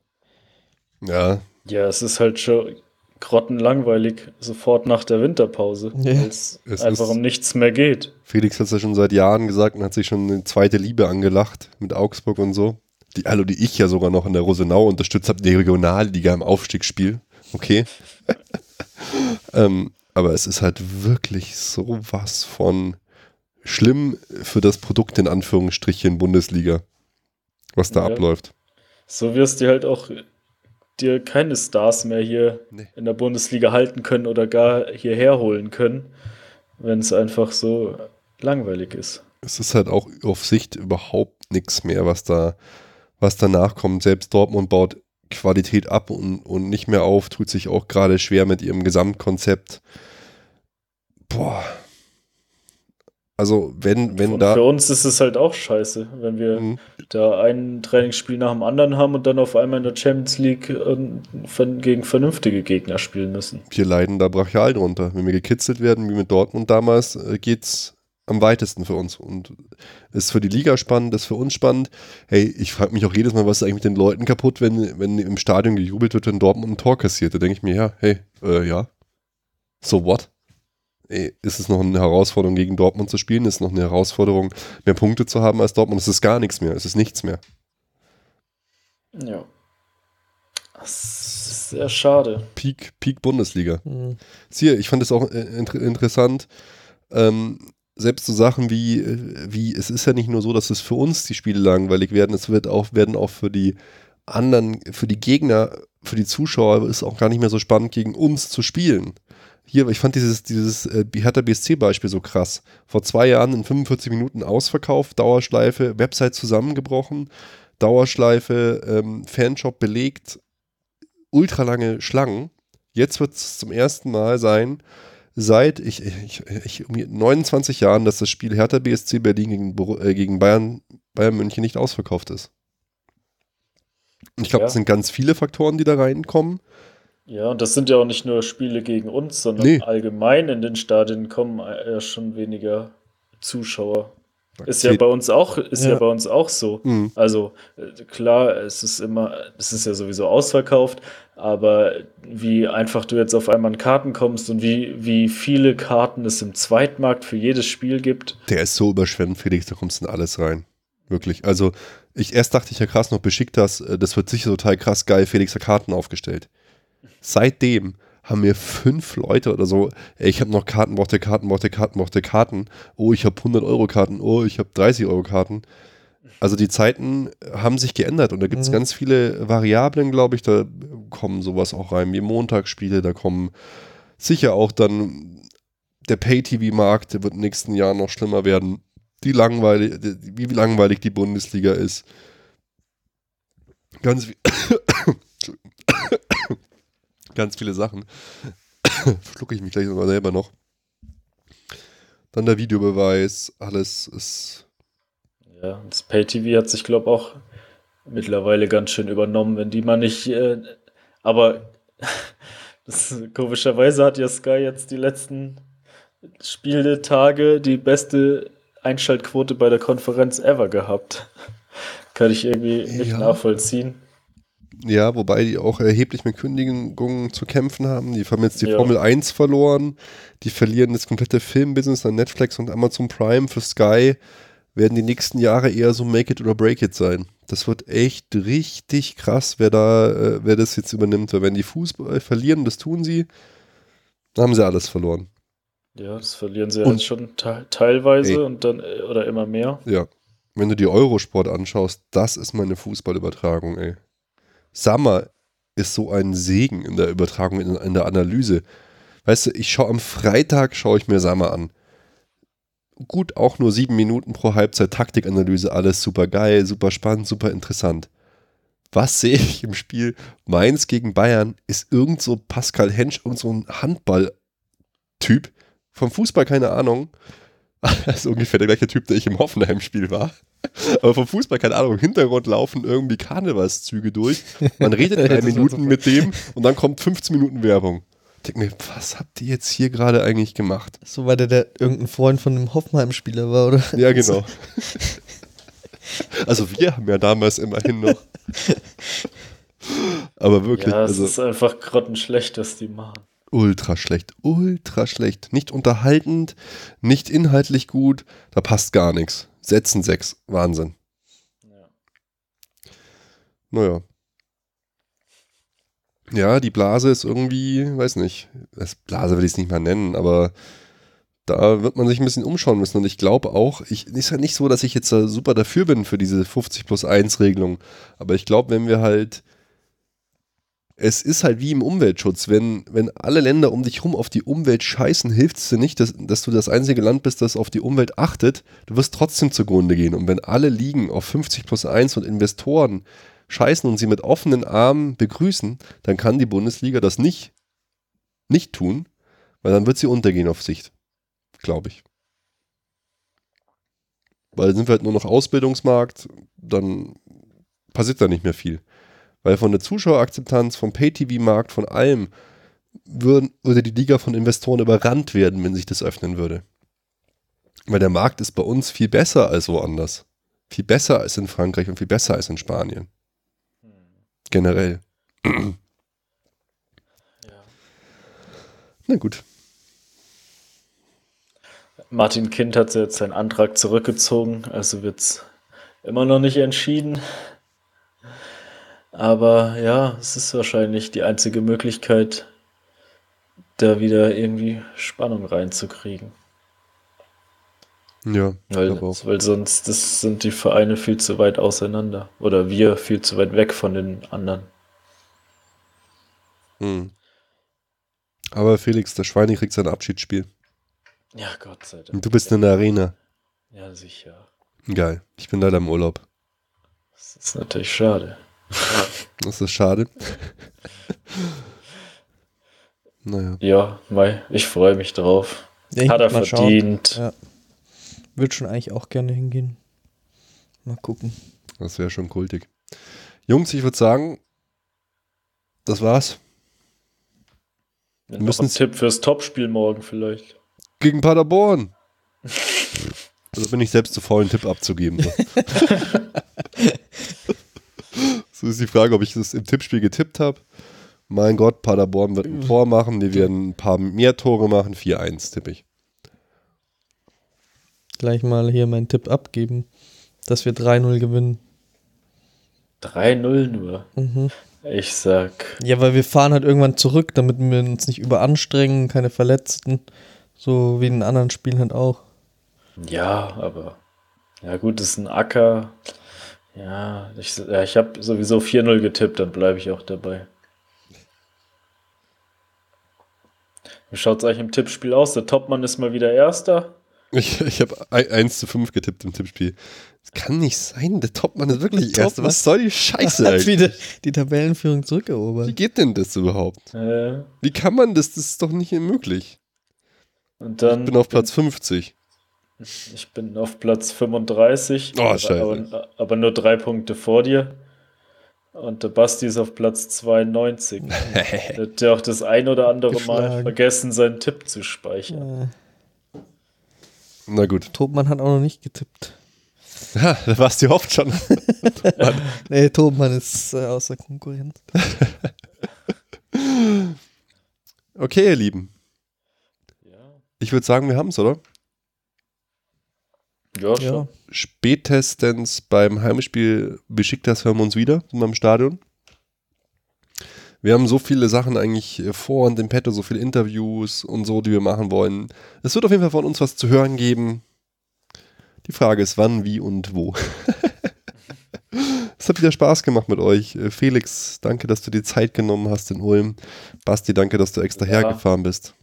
Speaker 2: Ja,
Speaker 4: Ja, es ist halt schon grottenlangweilig, sofort nach der Winterpause,
Speaker 3: Ja.
Speaker 4: weil es
Speaker 2: Es
Speaker 4: einfach
Speaker 2: ist-
Speaker 4: um nichts mehr geht.
Speaker 2: Felix hat es ja schon seit Jahren gesagt und hat sich schon eine zweite Liebe angelacht mit Augsburg und so. Die, hallo, die ich ja sogar noch in der Rosenau unterstützt habe, die Regionalliga im Aufstiegsspiel. Okay. ähm, aber es ist halt wirklich sowas von schlimm für das Produkt in Anführungsstrichen Bundesliga, was da
Speaker 4: Ja.
Speaker 2: abläuft.
Speaker 4: So wirst du halt auch dir keine Stars mehr hier
Speaker 2: Nee.
Speaker 4: in der Bundesliga halten können oder gar hierher holen können, wenn es einfach so langweilig ist.
Speaker 2: Es ist halt auch auf Sicht überhaupt nichts mehr, was da, was danach kommt. Selbst Dortmund baut Qualität ab und, und nicht mehr auf, tut sich auch gerade schwer mit ihrem Gesamtkonzept. Boah, Also wenn, wenn
Speaker 4: und
Speaker 2: da.
Speaker 4: für uns ist es halt auch scheiße, wenn wir
Speaker 2: Mhm.
Speaker 4: da ein Trainingsspiel nach dem anderen haben und dann auf einmal in der Champions League äh, von- gegen vernünftige Gegner spielen müssen.
Speaker 2: wir leiden da brachial drunter. Wenn wir gekitzelt werden, wie mit Dortmund damals, äh, geht's am weitesten für uns. Und ist für die Liga spannend, ist für uns spannend. Hey, ich frage mich auch jedes Mal, was ist eigentlich mit den Leuten kaputt, wenn, wenn im Stadion gejubelt wird, wenn Dortmund ein Tor kassiert. Da denke ich mir, ja, hey, äh, ja. So what? Ey, ist es noch eine Herausforderung, gegen Dortmund zu spielen? Ist es noch eine Herausforderung, mehr Punkte zu haben als Dortmund? Es ist gar nichts mehr. Es ist nichts mehr.
Speaker 4: Ja. Das ist sehr schade.
Speaker 2: Peak, Peak Bundesliga.
Speaker 3: Hm.
Speaker 2: Siehe, ich fand es auch äh, inter interessant, ähm, selbst so Sachen wie, äh, wie, es ist ja nicht nur so, dass es für uns die Spiele langweilig werden, es wird auch, werden auch für die anderen, für die Gegner, für die Zuschauer ist auch gar nicht mehr so spannend, gegen uns zu spielen. Hier, ich fand dieses, dieses äh, Hertha BSC-Beispiel so krass. Vor zwei Jahren in 45 Minuten ausverkauft, Dauerschleife, Website zusammengebrochen, Dauerschleife, ähm, Fanshop belegt, ultralange Schlangen. Jetzt wird es zum ersten Mal sein, seit ich, ich, ich, irgendwie 29 Jahren, dass das Spiel Hertha BSC Berlin gegen, äh, gegen Bayern, Bayern München nicht ausverkauft ist. Und ich glaube,
Speaker 4: Ja.
Speaker 2: es sind ganz viele Faktoren, die da reinkommen.
Speaker 4: Ja, und das sind ja auch nicht nur Spiele gegen uns, sondern
Speaker 2: Nee.
Speaker 4: allgemein in den Stadien kommen ja schon weniger Zuschauer. Ist ja bei uns auch, ist ja,
Speaker 3: Ja.
Speaker 4: bei uns auch so.
Speaker 2: Mhm.
Speaker 4: Also äh, klar, es ist immer, es ist ja sowieso ausverkauft, aber wie einfach du jetzt auf einmal an Karten kommst und wie, wie viele Karten es im Zweitmarkt für jedes Spiel gibt.
Speaker 2: Der ist so überschwemmt, Felix, da kommst du in alles rein. Wirklich. Also, ich erst dachte ich ja krass noch beschickt das, äh, das wird sicher total krass geil, Felix hat Karten aufgestellt. Seitdem haben mir fünf Leute oder so, ey, ich habe noch Karten, brauchte Karten, brauchte Karten, brauchte Karten. Oh, ich habe 100 Euro Karten. Oh, ich habe 30 Euro Karten. Also die Zeiten haben sich geändert und da gibt es
Speaker 3: Mhm.
Speaker 2: ganz viele Variablen, glaube ich. Da kommen sowas auch rein wie Montagsspiele, da kommen sicher auch dann der Pay-TV-Markt, der wird in den nächsten Jahren noch schlimmer werden. Die langweilig, wie langweilig die Bundesliga ist. Ganz, ganz viele Sachen. Verschlucke ich mich gleich sogar selber noch. Dann der Videobeweis, alles ist.
Speaker 4: Ja, das Pay-TV hat sich, glaube ich, auch mittlerweile ganz schön übernommen, wenn die mal nicht. Äh, aber das, komischerweise hat ja Sky jetzt die letzten Spieltage die beste Einschaltquote bei der Konferenz ever gehabt. Kann ich irgendwie nicht
Speaker 2: Ja.
Speaker 4: nachvollziehen.
Speaker 2: Ja, wobei die auch erheblich mit Kündigungen zu kämpfen haben. Die haben jetzt die
Speaker 4: Ja.
Speaker 2: Formel 1 verloren. Die verlieren das komplette Filmbusiness an Netflix und Amazon Prime für Sky. Werden die nächsten Jahre eher so Make it oder Break it sein. Das wird echt richtig krass, wer da, äh, wer das jetzt übernimmt. Weil wenn die Fußball verlieren, das tun sie, dann haben sie alles verloren.
Speaker 4: Ja, das verlieren sie
Speaker 2: Und-
Speaker 4: jetzt schon te teilweise
Speaker 2: Ey.
Speaker 4: und dann äh, oder immer mehr.
Speaker 2: Ja. Wenn du die Eurosport anschaust, das ist meine Fußballübertragung, ey. Summer ist so ein Segen in der Übertragung, in, in der Analyse. Weißt du, ich schaue am Freitag, schaue ich mir Summer an. Gut, auch nur sieben Minuten pro Halbzeit Taktikanalyse, alles super geil, super spannend, super interessant. Was sehe ich im Spiel Mainz gegen Bayern? Ist irgend so Pascal Hensch, irgend so ein Handball-Typ. Vom Fußball keine Ahnung. Das ist ungefähr der gleiche Typ, der ich im Hoffenheim-Spiel war. Aber vom Fußball, keine Ahnung, im Hintergrund laufen irgendwie Karnevalszüge durch. Man redet drei Minuten
Speaker 3: super.
Speaker 2: mit dem und dann kommt 15 Minuten Werbung. Ich denke mir, was habt ihr jetzt hier gerade eigentlich gemacht?
Speaker 3: So, weil der, der irgendein Freund von einem Hoffenheim-Spieler war, oder?
Speaker 2: Ja, genau. Also wir haben ja damals immerhin noch. Aber wirklich,
Speaker 4: Ja, es
Speaker 2: also
Speaker 4: ist einfach grottenschlecht, was die machen.
Speaker 2: Ultra schlecht, ultra schlecht. Nicht unterhaltend, nicht inhaltlich gut, da passt gar nichts. Setzen sechs, Wahnsinn.
Speaker 4: Ja.
Speaker 2: Naja. Ja, die Blase ist irgendwie, weiß nicht, das Blase will ich es nicht mal nennen, aber da wird man sich ein bisschen umschauen müssen. Und ich glaube auch, ich, ist ja nicht so, dass ich jetzt super dafür bin für diese 50 plus 1 Regelung. Aber ich glaube, wenn wir halt, es ist halt wie im Umweltschutz, wenn, wenn alle Länder um dich rum auf die Umwelt scheißen, hilft es dir nicht, dass, dass du das einzige Land bist, das auf die Umwelt achtet. Du wirst trotzdem zugrunde gehen. Und wenn alle liegen auf 50 plus 1 und Investoren scheißen und sie mit offenen Armen begrüßen, dann kann die Bundesliga das nicht, nicht tun, weil dann wird sie untergehen auf Sicht. Glaube ich. Weil dann sind wir halt nur noch Ausbildungsmarkt, dann passiert da nicht mehr viel. Weil von der Zuschauerakzeptanz, vom Pay-TV-Markt, von allem würden, würde die Liga von Investoren überrannt werden, wenn sich das öffnen würde. Weil der Markt ist bei uns viel besser als woanders. Viel besser als in Frankreich und viel besser als in Spanien. Generell. Na gut.
Speaker 4: Martin Kind hat jetzt seinen Antrag zurückgezogen, also wird es immer noch nicht entschieden. Aber ja, es ist wahrscheinlich die einzige Möglichkeit, da wieder irgendwie Spannung reinzukriegen.
Speaker 2: Ja,
Speaker 4: Weil, weil sonst das sind die Vereine viel zu weit auseinander. Oder wir viel zu weit weg von den anderen.
Speaker 2: Hm. Aber Felix, der Schweine kriegt sein Abschiedsspiel.
Speaker 4: Ja, Gott sei Dank.
Speaker 2: Und du bist in der Arena.
Speaker 4: Ja, sicher.
Speaker 2: Geil. Ich bin leider im Urlaub.
Speaker 4: Das ist natürlich schade.
Speaker 2: Das ist schade. naja.
Speaker 4: Ja, Mai, ich freue mich drauf.
Speaker 3: Ja, ich
Speaker 4: Hat er verdient.
Speaker 3: Ja. Würde schon eigentlich auch gerne hingehen. Mal gucken.
Speaker 2: Das wäre schon kultig. Jungs, ich würde sagen, das war's.
Speaker 4: Wir
Speaker 2: müssen
Speaker 4: Tipp fürs Topspiel morgen vielleicht.
Speaker 2: Gegen Paderborn. Also bin ich selbst zu faul, einen Tipp abzugeben. So. so ist die Frage, ob ich das im Tippspiel getippt habe. Mein Gott, Paderborn wird ein Tor machen. Die werden ein paar mehr Tore machen. 4-1 tippe ich.
Speaker 3: Gleich mal hier meinen Tipp abgeben, dass wir 3-0 gewinnen.
Speaker 4: 3-0 nur.
Speaker 3: Mhm.
Speaker 4: Ich sag,
Speaker 3: Ja, weil wir fahren halt irgendwann zurück, damit wir uns nicht überanstrengen, keine Verletzten. So wie in den anderen Spielen halt auch.
Speaker 4: ja, aber. Ja, gut, das ist ein Acker. Ja, ich, ja, ich habe sowieso 4-0 getippt, dann bleibe ich auch dabei. Wie schaut es eigentlich im Tippspiel aus? Der Topmann ist mal wieder Erster.
Speaker 2: Ich, ich habe 1 zu 5 getippt im Tippspiel. Das kann nicht sein. Der Topmann ist wirklich
Speaker 3: Der
Speaker 2: Erster. Was soll die Scheiße
Speaker 3: Hat
Speaker 2: eigentlich?
Speaker 3: wieder die Tabellenführung
Speaker 2: Wie
Speaker 3: zurückerobert.
Speaker 2: geht denn das überhaupt?
Speaker 4: Äh,
Speaker 2: Wie kann man das? Das ist doch nicht möglich.
Speaker 4: und dann
Speaker 2: Ich bin auf Platz 50.
Speaker 4: Ich bin auf Platz 35,
Speaker 2: Oh,
Speaker 4: aber,
Speaker 2: scheiße.
Speaker 4: aber, aber nur drei Punkte vor dir. Und der Basti ist auf Platz 92. der hat ja auch das ein oder andere Mal
Speaker 3: Geschlagen.
Speaker 4: vergessen, seinen Tipp zu speichern.
Speaker 3: Äh,
Speaker 2: Na gut.
Speaker 3: Tobmann hat auch noch nicht getippt.
Speaker 2: Ja, da warst du hofft schon.
Speaker 3: Nee, Tobmann ist äh, außer Konkurrenz.
Speaker 2: Okay, ihr Lieben.
Speaker 4: Ja,
Speaker 2: Ich würde sagen, wir haben es, oder?
Speaker 4: Ja,
Speaker 3: Ja.
Speaker 4: schon.
Speaker 2: Spätestens beim Heimspiel Besiktas hören wir uns wieder, wir im Stadion. Wir haben so viele Sachen eigentlich äh, vor und im Petto, so viele Interviews und so, die wir machen wollen. Es wird auf jeden Fall von uns was zu hören geben. Die Frage ist, wann, wie und wo. es hat wieder Spaß gemacht mit euch. Äh, Felix, danke, dass du dir Zeit genommen hast in Ulm. Basti, danke, dass du extra
Speaker 4: Ja.
Speaker 2: hergefahren bist.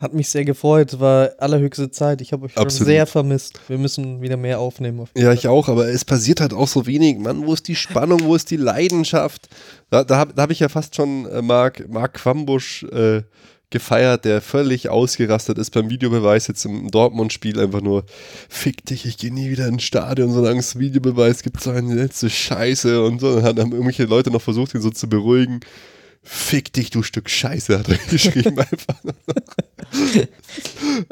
Speaker 3: Hat mich sehr gefreut, war allerhöchste Zeit. Ich habe euch schon sehr vermisst. Wir müssen wieder mehr aufnehmen. Auf
Speaker 2: Ja,
Speaker 3: Fall.
Speaker 2: ich auch, aber es passiert halt auch so wenig. Mann, wo ist die Spannung, wo ist die Leidenschaft? Da, da habe hab ich ja fast schon äh, Marc, Marc Quambusch äh, gefeiert, der völlig ausgerastet ist beim Videobeweis jetzt im Dortmund-Spiel. Einfach nur, fick dich, ich gehe nie wieder ins Stadion, solange es Videobeweis gibt, so eine letzte Scheiße und so. Dann haben irgendwelche Leute noch versucht, ihn so zu beruhigen. Fick dich, du Stück Scheiße, hat er geschrieben einfach.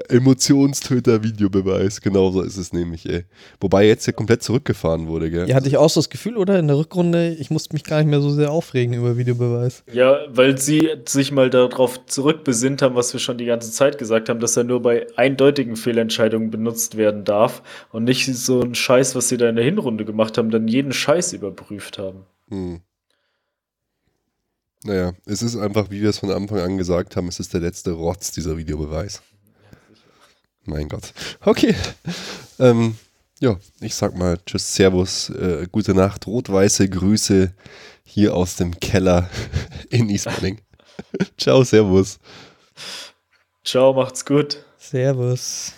Speaker 2: Emotionstöter Videobeweis, genau so ist es nämlich, ey. Wobei jetzt ja komplett zurückgefahren wurde, gell?
Speaker 3: Ja, hatte ich auch so das Gefühl, oder? In der Rückrunde, ich musste mich gar nicht mehr so sehr aufregen über Videobeweis.
Speaker 4: ja, weil sie sich mal darauf zurückbesinnt haben, was wir schon die ganze Zeit gesagt haben, dass er nur bei eindeutigen Fehlentscheidungen benutzt werden darf und nicht so ein Scheiß, was sie da in der Hinrunde gemacht haben, dann jeden Scheiß überprüft haben.
Speaker 2: Hm. Naja, es ist einfach, wie wir es von Anfang an gesagt haben, es ist der letzte Rotz, dieser Videobeweis. Mein Gott. Okay. Ähm, ja, ich sag mal Tschüss, Servus, äh, gute Nacht, rot-weiße Grüße hier aus dem Keller in Ismaning. Ciao, Servus.
Speaker 4: Ciao, macht's gut.
Speaker 3: Servus.